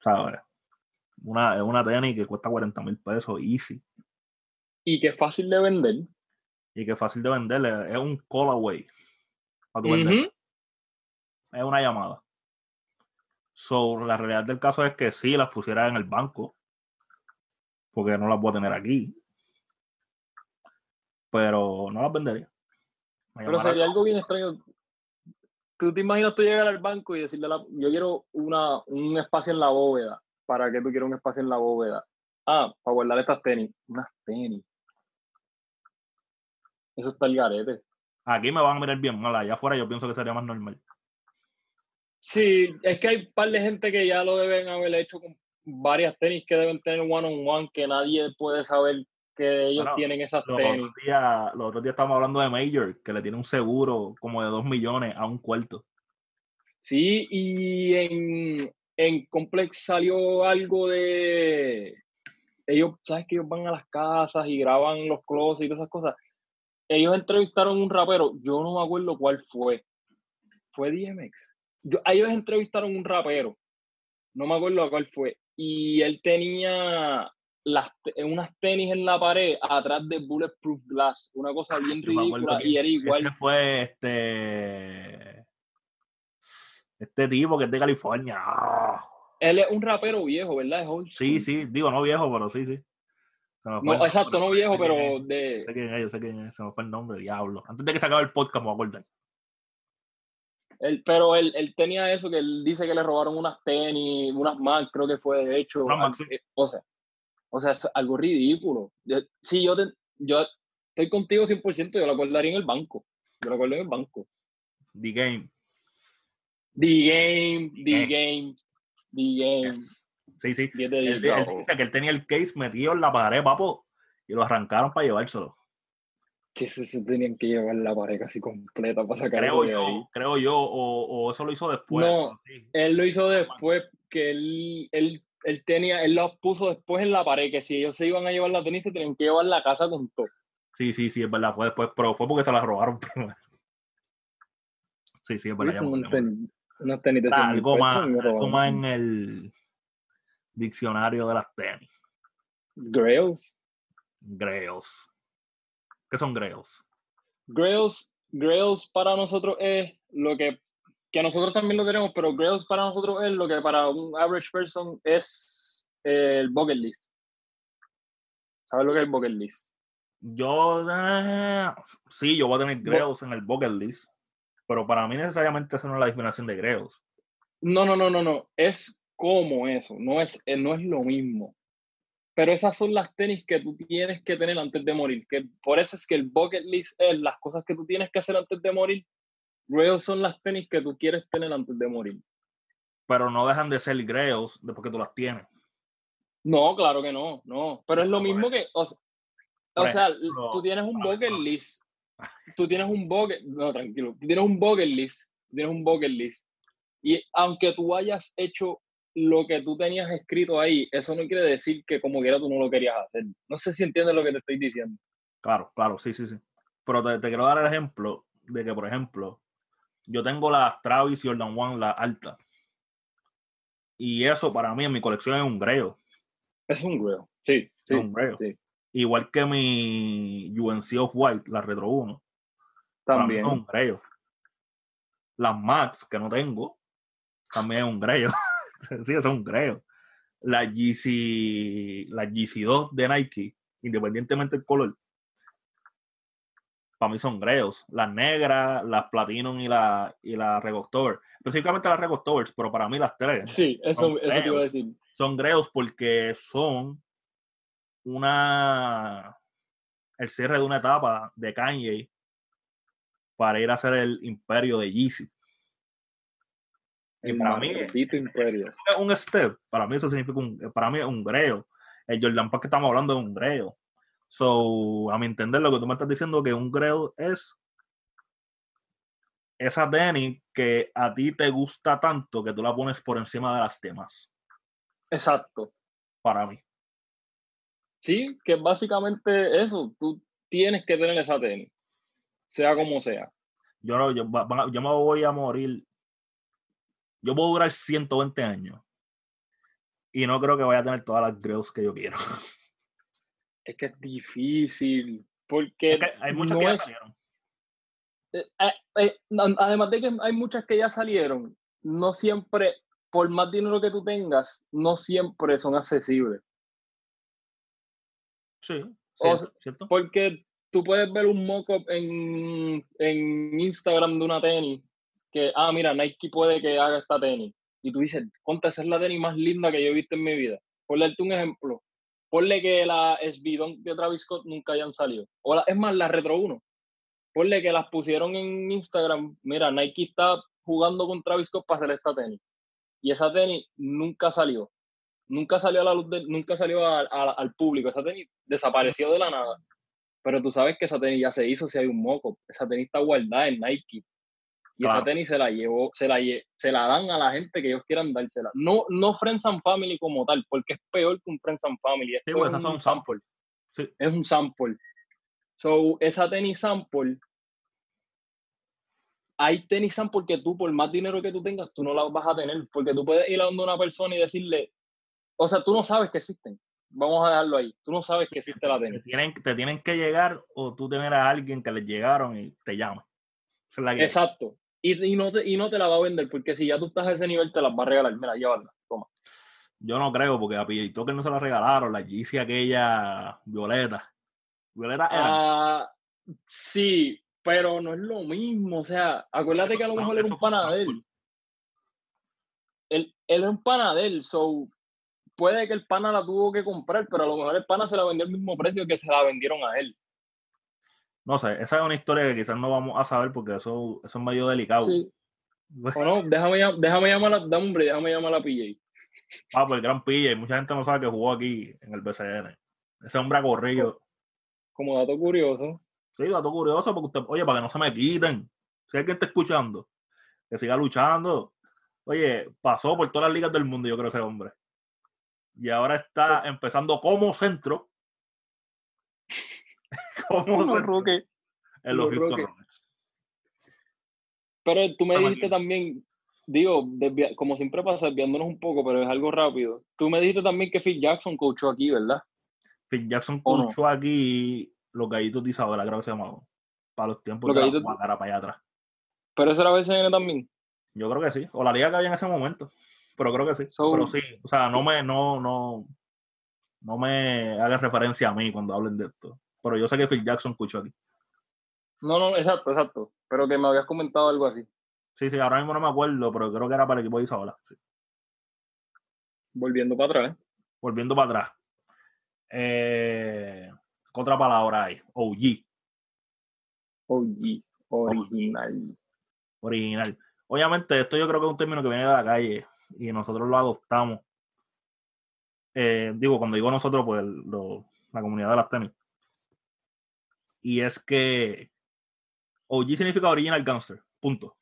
¿Sabes? Una, es una tenis que cuesta 40 mil pesos, easy. Y que es fácil de vender. Y que es fácil de vender, es un call away. Para tu uh -huh. Es una llamada. So, la realidad del caso es que sí las pusiera en el banco, porque no las voy a tener aquí. Pero no las vendería. Pero sería algo bien extraño. Tú te imaginas tú llegar al banco y decirle, la, yo quiero una, un espacio en la bóveda. ¿Para qué tú quieres un espacio en la bóveda? Ah, para guardar estas tenis. Unas tenis. Eso está el garete. Aquí me van a mirar bien mal. Allá afuera yo pienso que sería más normal. Sí, es que hay un par de gente que ya lo deben haber hecho con varias tenis que deben tener one on one que nadie puede saber que ellos bueno, tienen esas los tenis. Otros días, los otros días estamos hablando de Major, que le tiene un seguro como de dos millones a un cuarto. Sí, y en, en Complex salió algo de ellos, sabes que ellos van a las casas y graban los closets y todas esas cosas. Ellos entrevistaron a un rapero, yo no me acuerdo cuál fue. Fue DMX yo, ellos entrevistaron un rapero, no me acuerdo cuál fue, y él tenía las, unas tenis en la pared atrás de Bulletproof Glass, una cosa bien ridícula, y era igual. Ese fue este. Este tipo que es de California. Él es un rapero viejo, ¿verdad? Es sí, sí, digo no viejo, pero sí, sí. No, exacto, no viejo, pero de. Sé quién es, yo sé quién es, se me fue el nombre, diablo. Antes de que se acabe el podcast, me voy a acordar. Él, pero él, él, tenía eso, que él dice que le robaron unas tenis, unas Mac, creo que fue de hecho. Sí. O sea, o sea, es algo ridículo. Yo, sí, yo, te, yo estoy contigo 100%, yo lo guardaría en el banco. Yo lo guardo en el banco. The Game. The Game, The Game, The Game. Yes. Sí, sí. Él, él, dice que él tenía el case metido en la pared, papo, y lo arrancaron para llevárselo. Sí, sí, sí, tenían que llevar la pared casi completa para sacar Creo ahí. yo, creo yo, o, o eso lo hizo después. No. sí. Él lo hizo después, que él, él, él tenía, él lo puso después en la pared, que si ellos se iban a llevar la tenis, se tenían que llevar la casa con todo. Sí, sí, sí, es verdad, fue después, pero fue porque se la robaron primero. Sí, sí, es verdad. ten- unos tenis de acuerdo. 100 mil Algo más, algo más en el diccionario de las tenis. Grails. Grails. ¿Qué son grails? Grails, Grails para nosotros es lo que, que nosotros también lo tenemos, pero Grails para nosotros es lo que para un average person es el bucket list. ¿Sabes lo que es el bucket list? Yo, eh, sí, yo voy a tener grails en el bucket list, pero para mí necesariamente esa no es la definición de grails. No, no, no, no, no. Es como eso. No es, eh, no es lo mismo. Pero esas son las tenis que tú tienes que tener antes de morir. Que por eso es que el bucket list es las cosas que tú tienes que hacer antes de morir. Grails son las tenis que tú quieres tener antes de morir. Pero no dejan de ser grails después que tú las tienes. No, claro que no, no. Pero es lo por mismo que, o, s- o sea, tú tienes un a ver, bucket list. Tú tienes un bucket, no, tranquilo. Tú tienes un bucket list. tú Tienes un bucket list. Y aunque tú hayas hecho lo que tú tenías escrito ahí, eso no quiere decir que como quiera tú no lo querías hacer. No sé si entiendes lo que te estoy diciendo. Claro, claro, sí, sí, sí. Pero te, te quiero dar el ejemplo de que, por ejemplo, yo tengo las Travis Jordan One, la alta. Y eso para mí en mi colección es un grail. Es un grail. Sí, sí. es un sí. Igual que mi UNC of White, la Retro 1. Para mí También. es un grail. Las Max, que no tengo, también es un grail. sí, eso es un grail. La GC, la GC2 de Nike, independientemente del color, para mí son grails. Las negras, las Platinum y la, y la. Específicamente las Reebok Octobers, pero para mí las tres Sí, eso, eso te iba a decir. son grails porque son una el cierre de una etapa de Kanye para ir a hacer el imperio de Yeezy. Y para mí imperio. es un step, para mí eso significa un, para mí es un grail. El Jordan Park que estamos hablando es un grail. So, a mi entender, lo que tú me estás diciendo que un grail es esa tenis que a ti te gusta tanto que tú la pones por encima de las demás. Exacto. Para mí. Sí, que básicamente eso. Tú tienes que tener esa tenis, sea como sea. Yo, no- yo me voy a morir. Yo puedo durar 120 años. Y no creo que vaya a tener todas las grails que yo quiero. Es que es difícil, porque Es que hay muchas no que ya es- salieron. eh, eh, eh, además de que hay muchas que ya salieron, no siempre, por más dinero que tú tengas, no siempre son accesibles. Sí, O cierto, sea, ¿cierto? Porque tú puedes ver un mock-up en, en Instagram de una tenis que, ah, mira, Nike puede que haga esta tenis. Y tú dices, conta, esa es la tenis más linda que yo he visto en mi vida. Por darte un ejemplo, ponle que la SB de Travis Scott nunca hayan salido. O es más, la Retro 1. Ponle que las pusieron en Instagram. Mira, Nike está jugando con Travis Scott para hacer esta tenis. Y esa tenis nunca salió. Nunca salió a la luz, de- nunca salió al público. Esa tenis desapareció de la nada. Pero tú sabes que esa tenis ya se hizo si hay un moco. Esa tenis está guardada en Nike. Y Claro. esa tenis se la llevó, se la, se la dan a la gente que ellos quieran dársela. No, no Friends and Family como tal, porque es peor que un Friends and Family. Sí, pues es un sample. Sí. es un sample. So, esa tenis sample, hay tenis sample que tú, por más dinero que tú tengas, tú no las vas a tener, porque tú puedes ir a donde una persona y decirle, o sea, tú no sabes que existen. Vamos a dejarlo ahí. Tú no sabes que existe la Te tenis. tienen, te tienen que llegar o tú tener a alguien que les llegaron y te llama. Es la Exacto. Y, y, no te, y no te la va a vender, porque si ya tú estás a ese nivel, te las va a regalar. Mira, llévala. Toma. Yo no creo, porque a PJ Tucker no se la regalaron. La Yeezy aquella violeta. Violeta era. Ah, sí, pero no es lo mismo. O sea, acuérdate Eso que a lo mejor era eso un fue un pana de él. Él, es un pana de él, so puede que el pana la tuvo que comprar, pero a lo mejor el pana se la vendió al mismo precio que se la vendieron a él. No sé, esa es una historia que quizás no vamos a saber porque eso, eso es medio delicado. Sí. O no, déjame, déjame llamar a, hombre, déjame llamar a PJ. Ah, pues el gran y mucha gente no sabe que jugó aquí en el BCN. Ese hombre ha corrido. Como dato curioso, Sí, dato curioso, porque usted, oye, para que no se me quiten. Si alguien está escuchando, que siga luchando. Oye, pasó por todas las ligas del mundo, yo creo, ese hombre. Y ahora está Pues empezando como centro. como Como Roque. en los Houston. Rockets. Pero tú me Se dijiste también, digo, desvia- como siempre pasa, desviándonos un poco, pero es algo rápido. Tú me dijiste también que Phil Jackson coachó aquí, ¿verdad? Phil Jackson coachó aquí los gallitos de Isabela, creo que se llamaba. Para los tiempos Los de la Gallitos- Guacara para allá atrás. Pero eso era BCN también. Yo creo que sí. O la liga que había en ese momento. Pero creo que sí. So- pero sí. O sea, no me, no, no, no me hagan referencia a mí cuando hablen de esto. Pero yo sé que Phil Jackson escuchó aquí. No, no, exacto, exacto. Pero que me habías comentado algo así. Sí, sí, ahora mismo no me acuerdo, pero creo que era para el equipo de Isabela. Sí. Volviendo para atrás. ¿eh? Volviendo para atrás. Eh, ¿qué otra palabra hay? OG, OG, original. original. Obviamente, esto yo creo que es un término que viene de la calle y nosotros lo adoptamos. Eh, digo, cuando digo nosotros, pues lo- la comunidad de las tenis. Y es que OG significa original gangster. Punto.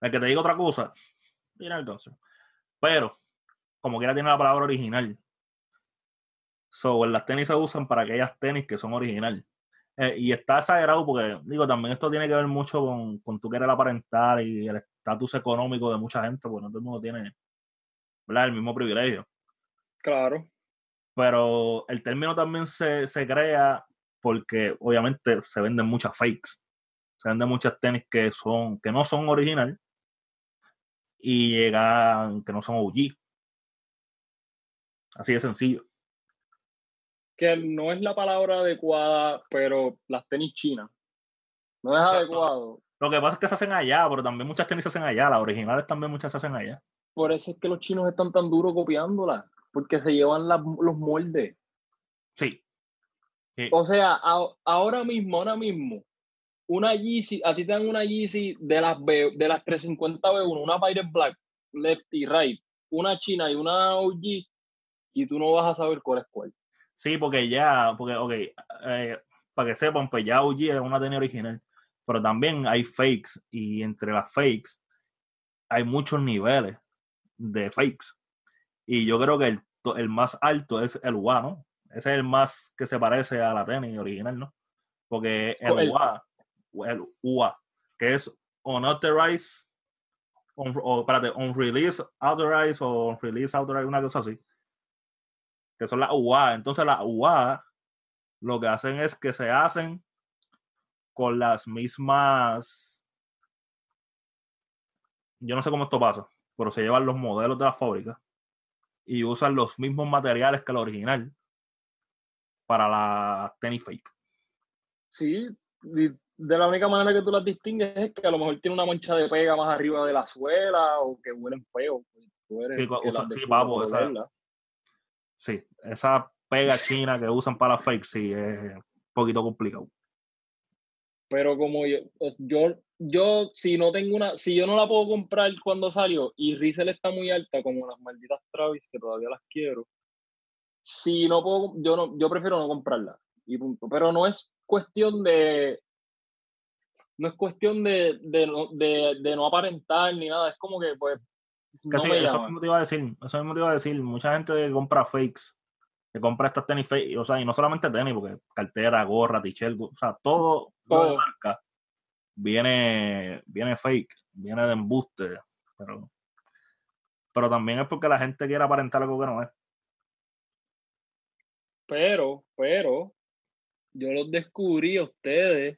El que te diga otra cosa, original gangster. Pero, como quiera tiene la palabra original. So, en las tenis se usan para aquellas tenis que son original. Eh, y está exagerado porque, digo, también esto tiene que ver mucho con, con tu querer aparentar y el estatus económico de mucha gente, porque no todo el mundo tiene ¿verdad? el mismo privilegio. Claro. Pero el término también se, se crea porque obviamente se venden muchas fakes. Se venden muchas tenis que son, que no son original y llegan, que no son OG. Así de sencillo. Que no es la palabra adecuada, pero las tenis chinas. No es adecuado. Lo que pasa es que se hacen allá, pero también muchas tenis se hacen allá. Las originales también muchas se hacen allá. Por eso es que los chinos están tan duros copiándolas. Porque se llevan los moldes. Sí. Sí. O sea, a- ahora mismo, ahora mismo, una Yeezy, a ti te dan una Yeezy de las, B- de las 350 B1, una Pirate Black, left y right, una china y una OG, y tú no vas a saber cuál es cuál. Sí, porque ya, porque, ok, eh, para que sepan, pues ya OG es una tenis original, pero también hay fakes y entre las fakes hay muchos niveles de fakes. Y yo creo que el, el más alto es el UA, ¿no? Ese es el más que se parece a la tenis original, ¿no? Porque el El- UA, el UA, que es unauthorized, on, o espérate, on release authorized o on release authorized, una cosa así que son las UA. Entonces las UA lo que hacen es que se hacen con las mismas, yo no sé cómo esto pasa, pero se llevan los modelos de la fábrica y usan los mismos materiales que la original para la tenis fake. Sí, de la única manera que tú las distingues es que a lo mejor tiene una mancha de pega más arriba de la suela o que huelen feo. pues, Sí, las sí, papo, esa-. Sí, esa pega china que usan para la fake, sí, es un poquito complicado. Pero como yo, yo, yo, si no tengo una, si yo no la puedo comprar cuando salió y resell está muy alta, como las malditas Travis, que todavía las quiero, si no puedo, yo no, yo prefiero no comprarla. Y punto. Pero no es cuestión de, no es cuestión de, de, no, de, de no aparentar ni nada, es como que pues no me eso mismo te iba a decir, eso mismo te iba a decir, mucha gente compra fakes, que compra estas tenis fake, o sea, y no solamente tenis, porque cartera, gorra, t-shirt, o sea, todo lo de Todo. marca viene, viene fake, viene de embuste, pero, pero también es porque la gente quiere aparentar algo que no es. Pero, pero, yo los descubrí a ustedes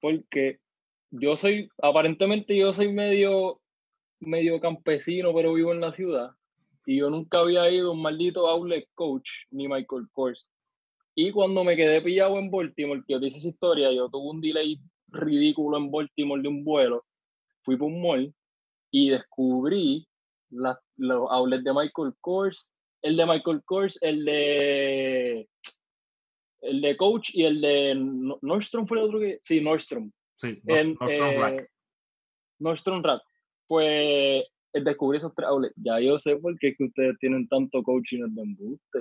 porque yo soy, aparentemente yo soy medio, medio campesino, pero vivo en la ciudad. Y yo nunca había ido a un maldito outlet coach ni Michael Kors. Y cuando me quedé pillado en Baltimore, que yo te hice esa historia, yo tuve un delay ridículo en Baltimore de un vuelo, fui por un mall y descubrí las- los outlets de Michael Kors, el de Michael Kors, el de el de Coach y el de No- Nordstrom fue el otro que sí Nordstrom Sí, no, en, no son eh, black. Nordstrom Rack pues descubrí esos tres outlets ya yo sé por qué es que ustedes tienen tanto coaching de embuste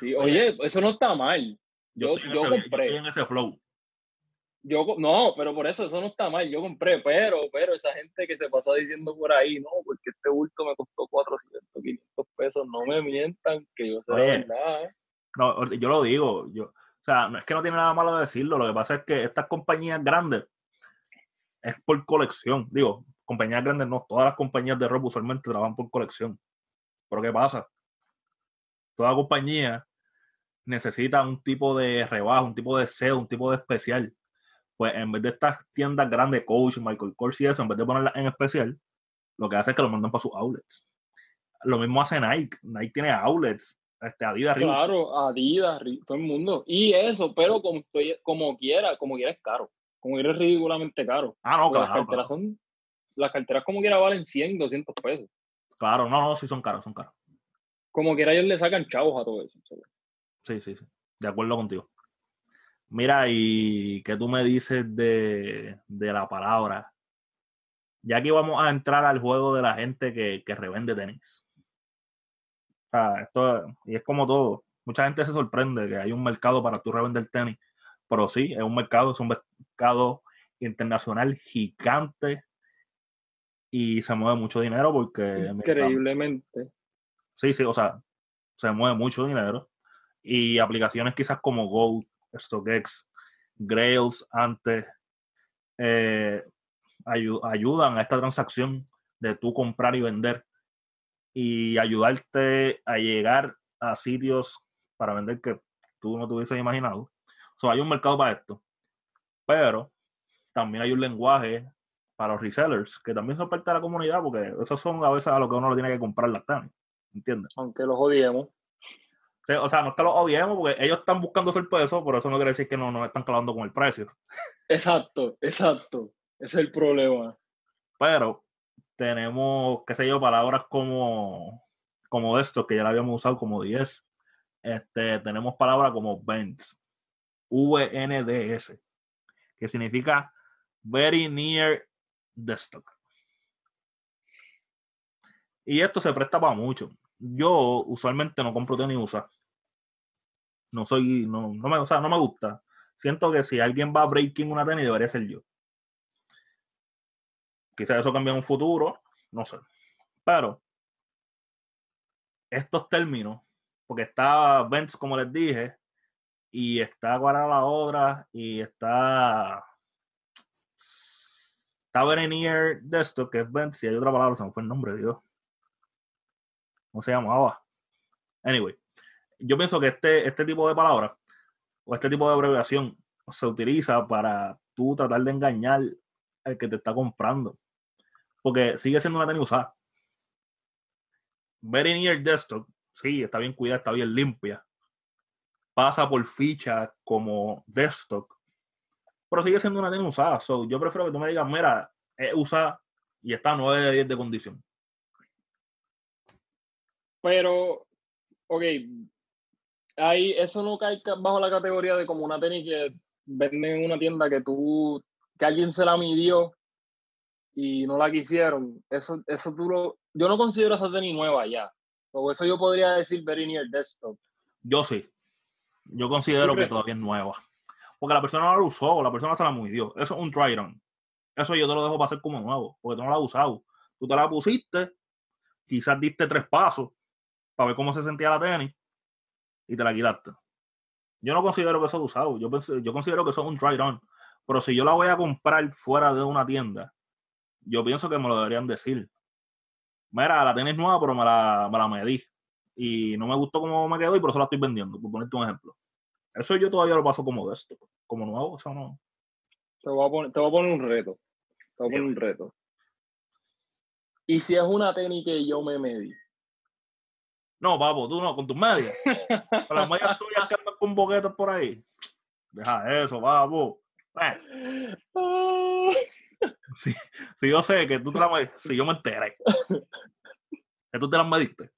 Sí, Oye. eso no está mal Yo, yo ese- yo compré. estoy en ese flow. Yo, no, pero por eso, eso no está mal. Yo compré, pero, pero esa gente que se pasa diciendo por ahí, no, porque este bulto me costó 400, 500 pesos, no me mientan, que yo sé la verdad. No, yo lo digo. Yo, o sea, no es que no tiene nada malo decirlo. Lo que pasa es que estas compañías grandes es por colección. Digo, compañías grandes no. Todas las compañías de ropa usualmente trabajan por colección. Pero ¿qué pasa? Toda compañía necesita un tipo de rebajo, un tipo de sale, un tipo de especial. Pues en vez de estas tiendas grandes, Coach, Michael Kors y eso, en vez de ponerlas en especial, lo que hace es que lo mandan para sus outlets. Lo mismo hace Nike. Nike tiene outlets. Este, Adidas. Claro, Adidas, todo el mundo. Y eso, pero como, como quiera, como quiera es caro. Como quiera es ridículamente caro. Ah, no, Porque las claro. carteras Claro, son, las carteras como quiera valen 100, 200 pesos. Claro, no, no, sí son caros, son caros. Como quiera ellos le sacan chavos a todo eso. Sí, sí, sí. De acuerdo contigo. Mira, y qué tú me dices de, de la palabra. Ya aquí vamos a entrar al juego de la gente que, que revende tenis. O sea, esto, y es como todo. Mucha gente se sorprende que hay un mercado para tú revender tenis. Pero sí, es un mercado, es un mercado internacional gigante y se mueve mucho dinero porque Increíblemente. Sí, sí, o sea, se mueve mucho dinero. Y aplicaciones quizás como Go, StockX, Grails antes eh, ayu- ayudan a esta transacción de tú comprar y vender y ayudarte a llegar a sitios para vender que tú no te hubieses imaginado. O sea, hay un mercado para esto. Pero también hay un lenguaje para los resellers que también son parte de la comunidad porque esos son a veces a lo que uno le tiene que comprar las tenis. ¿Entiendes? Aunque los odiemos. O sea, no es que los odiemos porque ellos están buscando hacer peso, pero eso no quiere decir que no nos están clavando con el precio. Exacto, exacto. Ese es el problema. Pero tenemos, qué sé yo, palabras como, como esto, que ya la habíamos usado como 10. Este, tenemos palabras como VNDS, VNDS, que significa Very Near the Stock. Y esto se presta para mucho. Yo usualmente no compro tenis usar. No soy, no, no me, o sea, no me gusta. Siento que si alguien va a breaking una tenis, debería ser yo. Quizás eso cambie en un futuro, no sé. Pero estos términos, porque está Vents, como les dije, y está era la otra, y está está very near de que es Vents, y hay otra palabra, se me fue el nombre, Dios. ¿Cómo se llamaba? Anyway, yo pienso que este, este tipo de palabras, o este tipo de abreviación, se utiliza para tú tratar de engañar al que te está comprando porque sigue siendo una tenis usada. Very near desktop, sí, está bien cuidada, está bien limpia. Pasa por ficha como desktop, pero sigue siendo una tenis usada. So, yo prefiero que tú me digas, mira, es usada y está 9 de 10 de condición. Pero, ok, ahí eso no cae ca- bajo la categoría de como una tenis que venden en una tienda que tú, que alguien se la midió y no la quisieron. Eso, eso tú lo, yo no considero esa tenis nueva ya. Por eso yo podría decir very near desktop. Yo sí. Yo considero que todavía es nueva. Porque la persona no la usó, la persona se la midió. Eso es un try on. Eso yo te lo dejo pasar como nuevo, porque tú no la has usado. Tú te la pusiste, quizás diste tres pasos para ver cómo se sentía la tenis y te la quitaste. Yo no considero que eso es usado. Yo, pensé- yo considero que eso es un try on. Pero si yo la voy a comprar fuera de una tienda, yo pienso que me lo deberían decir. Mira, la tenis nueva, pero me la, me la medí y no me gustó cómo me quedó y por eso la estoy vendiendo, por ponerte un ejemplo. Eso yo todavía lo paso como de esto, como nuevo, eso no. Te voy a poner, te voy a poner un reto. Te voy a poner un reto. Y si es una tenis que yo me medí. No, papo, tú no, con tus medias. Con las medias tuyas que andan con boquetes por ahí. Deja eso, papo. Eh, Ah, si yo sé que tú te las si yo me enteré que tú te las mediste,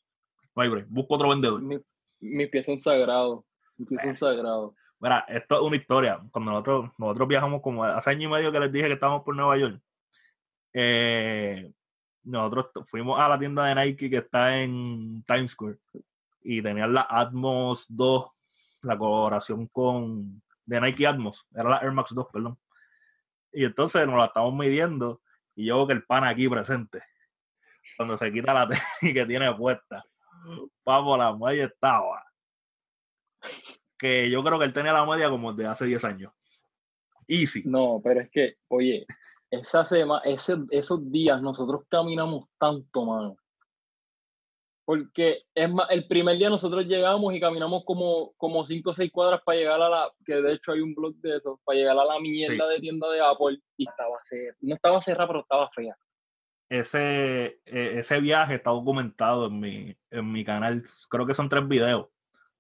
no hay break, busco otro vendedor. mi- mis pies son sagrados. Mis pies son sagrados. Mira, esto es una historia. Cuando nosotros, nosotros viajamos como hace año y medio que les dije que estábamos por Nueva York, eh, nosotros fuimos a la tienda de Nike que está en Times Square y tenían la Atmos 2 la colaboración con de Nike Atmos, era la Air Max 2, perdón. Y entonces nos la estamos midiendo y yo veo que el pan aquí presente, cuando se quita la tenis que tiene puesta, vamos, la media estaba. Que yo creo que él tenía la media como de hace 10 años. Easy. No, pero es que, oye, esa semana, ese, esos días nosotros caminamos tanto, mano. Porque es más, el primer día nosotros llegamos y caminamos como, como cinco o seis cuadras para llegar a la, que de hecho hay un blog de eso, para llegar a la mierda de tienda de Apple y estaba cerrada. No estaba cerrada, pero estaba fea. Ese, e, ese viaje está documentado en mi, en mi canal. Creo que son tres videos.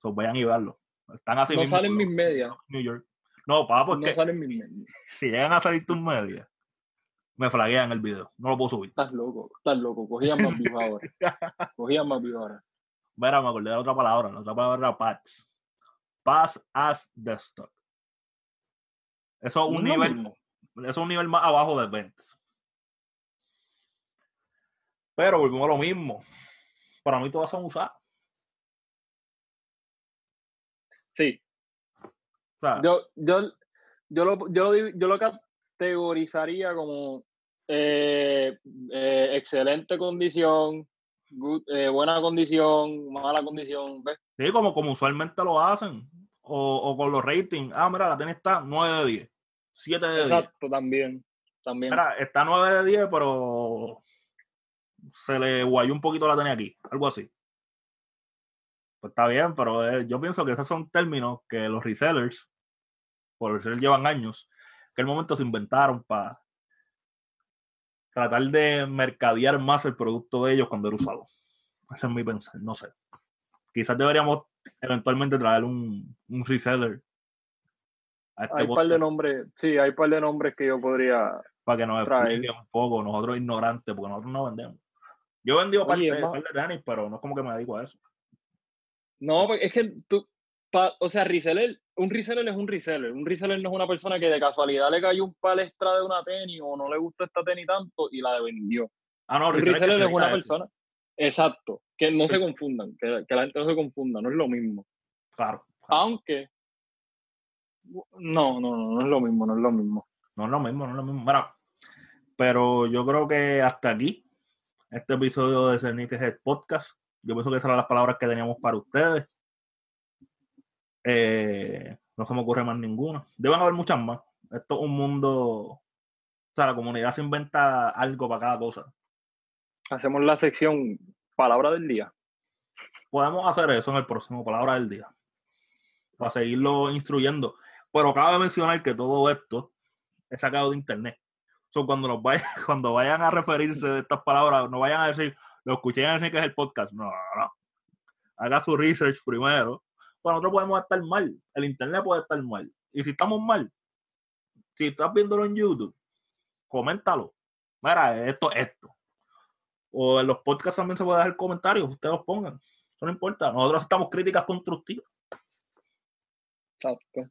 So, vayan y verlo. Están así no salen mis medias. New York. No, papá, porque no salen mis medias. si llegan a salir tus medias, me flaguean el video. No lo puedo subir. Estás loco, estás loco. Cogían más vivo ahora. Cogían más vivo ahora. Mira, me acordé de la otra palabra. La otra palabra era PATS. Pass as desktop. Eso es un No, nivel, mismo. eso es un nivel más abajo de Events. Pero volvemos a lo mismo. Para mí todas son usadas. Sí, O sea, yo, yo, yo, lo, yo, lo, yo lo categorizaría como eh, eh, excelente condición, good- eh, buena condición, mala condición. ¿ves? sí, como, como usualmente lo hacen. O, o con los ratings. Ah, mira, la tenis está 9 de 10. 7 de 10. Exacto, también. también. Mira, está 9 de 10, pero se le guayó un poquito la tenis aquí. Algo así. Pues está bien, pero eh, yo pienso que esos son términos que los resellers, por resellers llevan años, que el momento se inventaron para tratar de mercadear más el producto de ellos cuando era usado. Ese es mi pensar, no sé. Quizás deberíamos eventualmente traer un, un reseller a este hay un par de nombres, sí, hay un par de nombres que yo podría. para que nos traer. explique un poco, nosotros ignorantes, porque nosotros no vendemos. Yo he vendido Oye, parte de tenis, pero no es como que me dedico a eso. No, porque es que tú, pa- o sea, reseller, un reseller es un reseller. Un reseller no es una persona que de casualidad le cayó un palestra de una tenis o no le gusta esta tenis tanto y la vendió. Ah, no, Un reseller es una persona. Exacto. Que no se confundan, que, que la gente no se confunda, no es lo mismo. Claro. Aunque. No, no, no, no es lo mismo, no es lo mismo. No es lo mismo, no es lo mismo. Mira, pero yo creo que hasta aquí, este episodio de Cerniques Head Podcast, yo pienso que esas eran las palabras que teníamos para ustedes. Eh, no se me ocurre más ninguna. Deben haber muchas más. Esto es un mundo. O sea, la comunidad se inventa algo para cada cosa. Hacemos la sección palabra del día. podemos hacer eso en el próximo Palabra del Día. Para seguirlo instruyendo. Pero cabe mencionar que todo esto es sacado de internet. So, cuando, nos vayan, cuando vayan a referirse de estas palabras, no vayan a decir, lo escuché en Enrique es el podcast. No, no, no. Haga su research primero. Pues nosotros podemos estar mal. El internet puede estar mal. Y si estamos mal, si estás viéndolo en YouTube, coméntalo. Mira, esto, esto. O en los podcasts también se puede dejar comentarios, ustedes los pongan. Eso no importa. Nosotros estamos críticas constructivas. Exacto.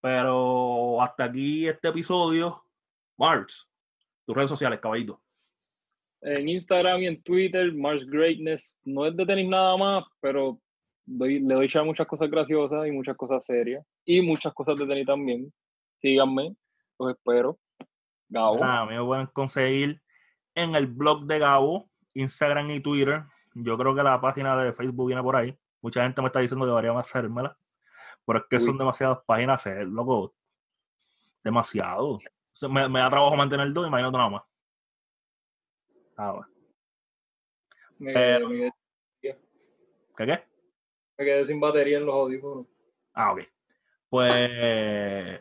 Pero hasta aquí este episodio. Mars, tus redes sociales, caballito. En Instagram y en Twitter, Mars Greatness. No es de tenis nada más, pero doy- le doy ya muchas cosas graciosas y muchas cosas serias. Y muchas cosas de tenis también. Síganme, los espero. Gabo. Ah, me pueden conseguir en el blog de Gabo, Instagram y Twitter. Yo creo que la página de Facebook viene por ahí. Mucha gente me está diciendo que deberían hacérmela. Pero es que Uy. son demasiadas páginas hacer, loco. Demasiado. Me, me da trabajo mantener dos, imagínate nada más. Ah, bueno. Me, pero- ¿Qué qué? Me quedé sin batería en los audífonos. Ah, ok. Pues.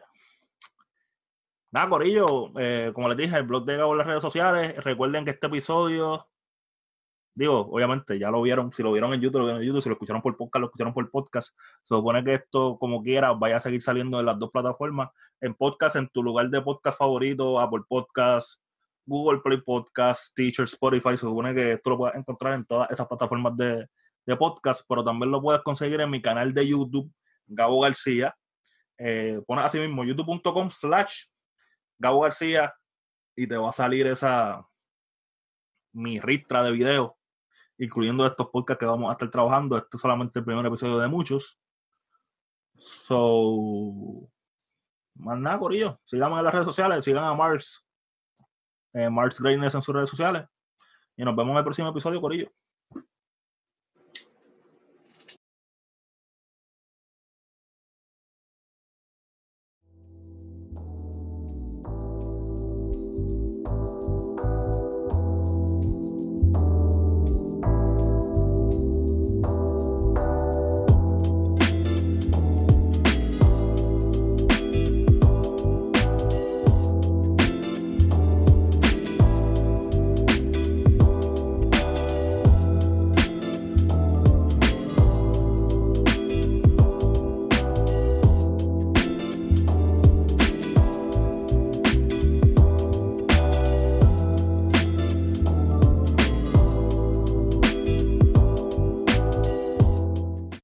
Nada, Corillo. eh, como les dije, el blog de Gabo en las redes sociales. Recuerden que este episodio. Digo, obviamente, ya lo vieron. Si lo vieron en YouTube, en YouTube. Si lo escucharon por podcast, lo escucharon por podcast. Se supone que esto, como quiera, vaya a seguir saliendo en las dos plataformas. En podcast, en tu lugar de podcast favorito, Apple Podcast, Google Play Podcast, Teacher, Spotify. Se supone que esto lo puedes encontrar en todas esas plataformas de, de podcast, pero también lo puedes conseguir en mi canal de YouTube, Gabo García. Eh, pones así mismo youtube.com slash Gabo García y te va a salir esa mi ristra de videos, incluyendo estos podcasts que vamos a estar trabajando. Este es solamente el primer episodio de muchos. So, más nada, Corillo. Síganme en las redes sociales, sigan a Mars, eh, Mars Greatness en sus redes sociales. Y nos vemos en el próximo episodio, Corillo.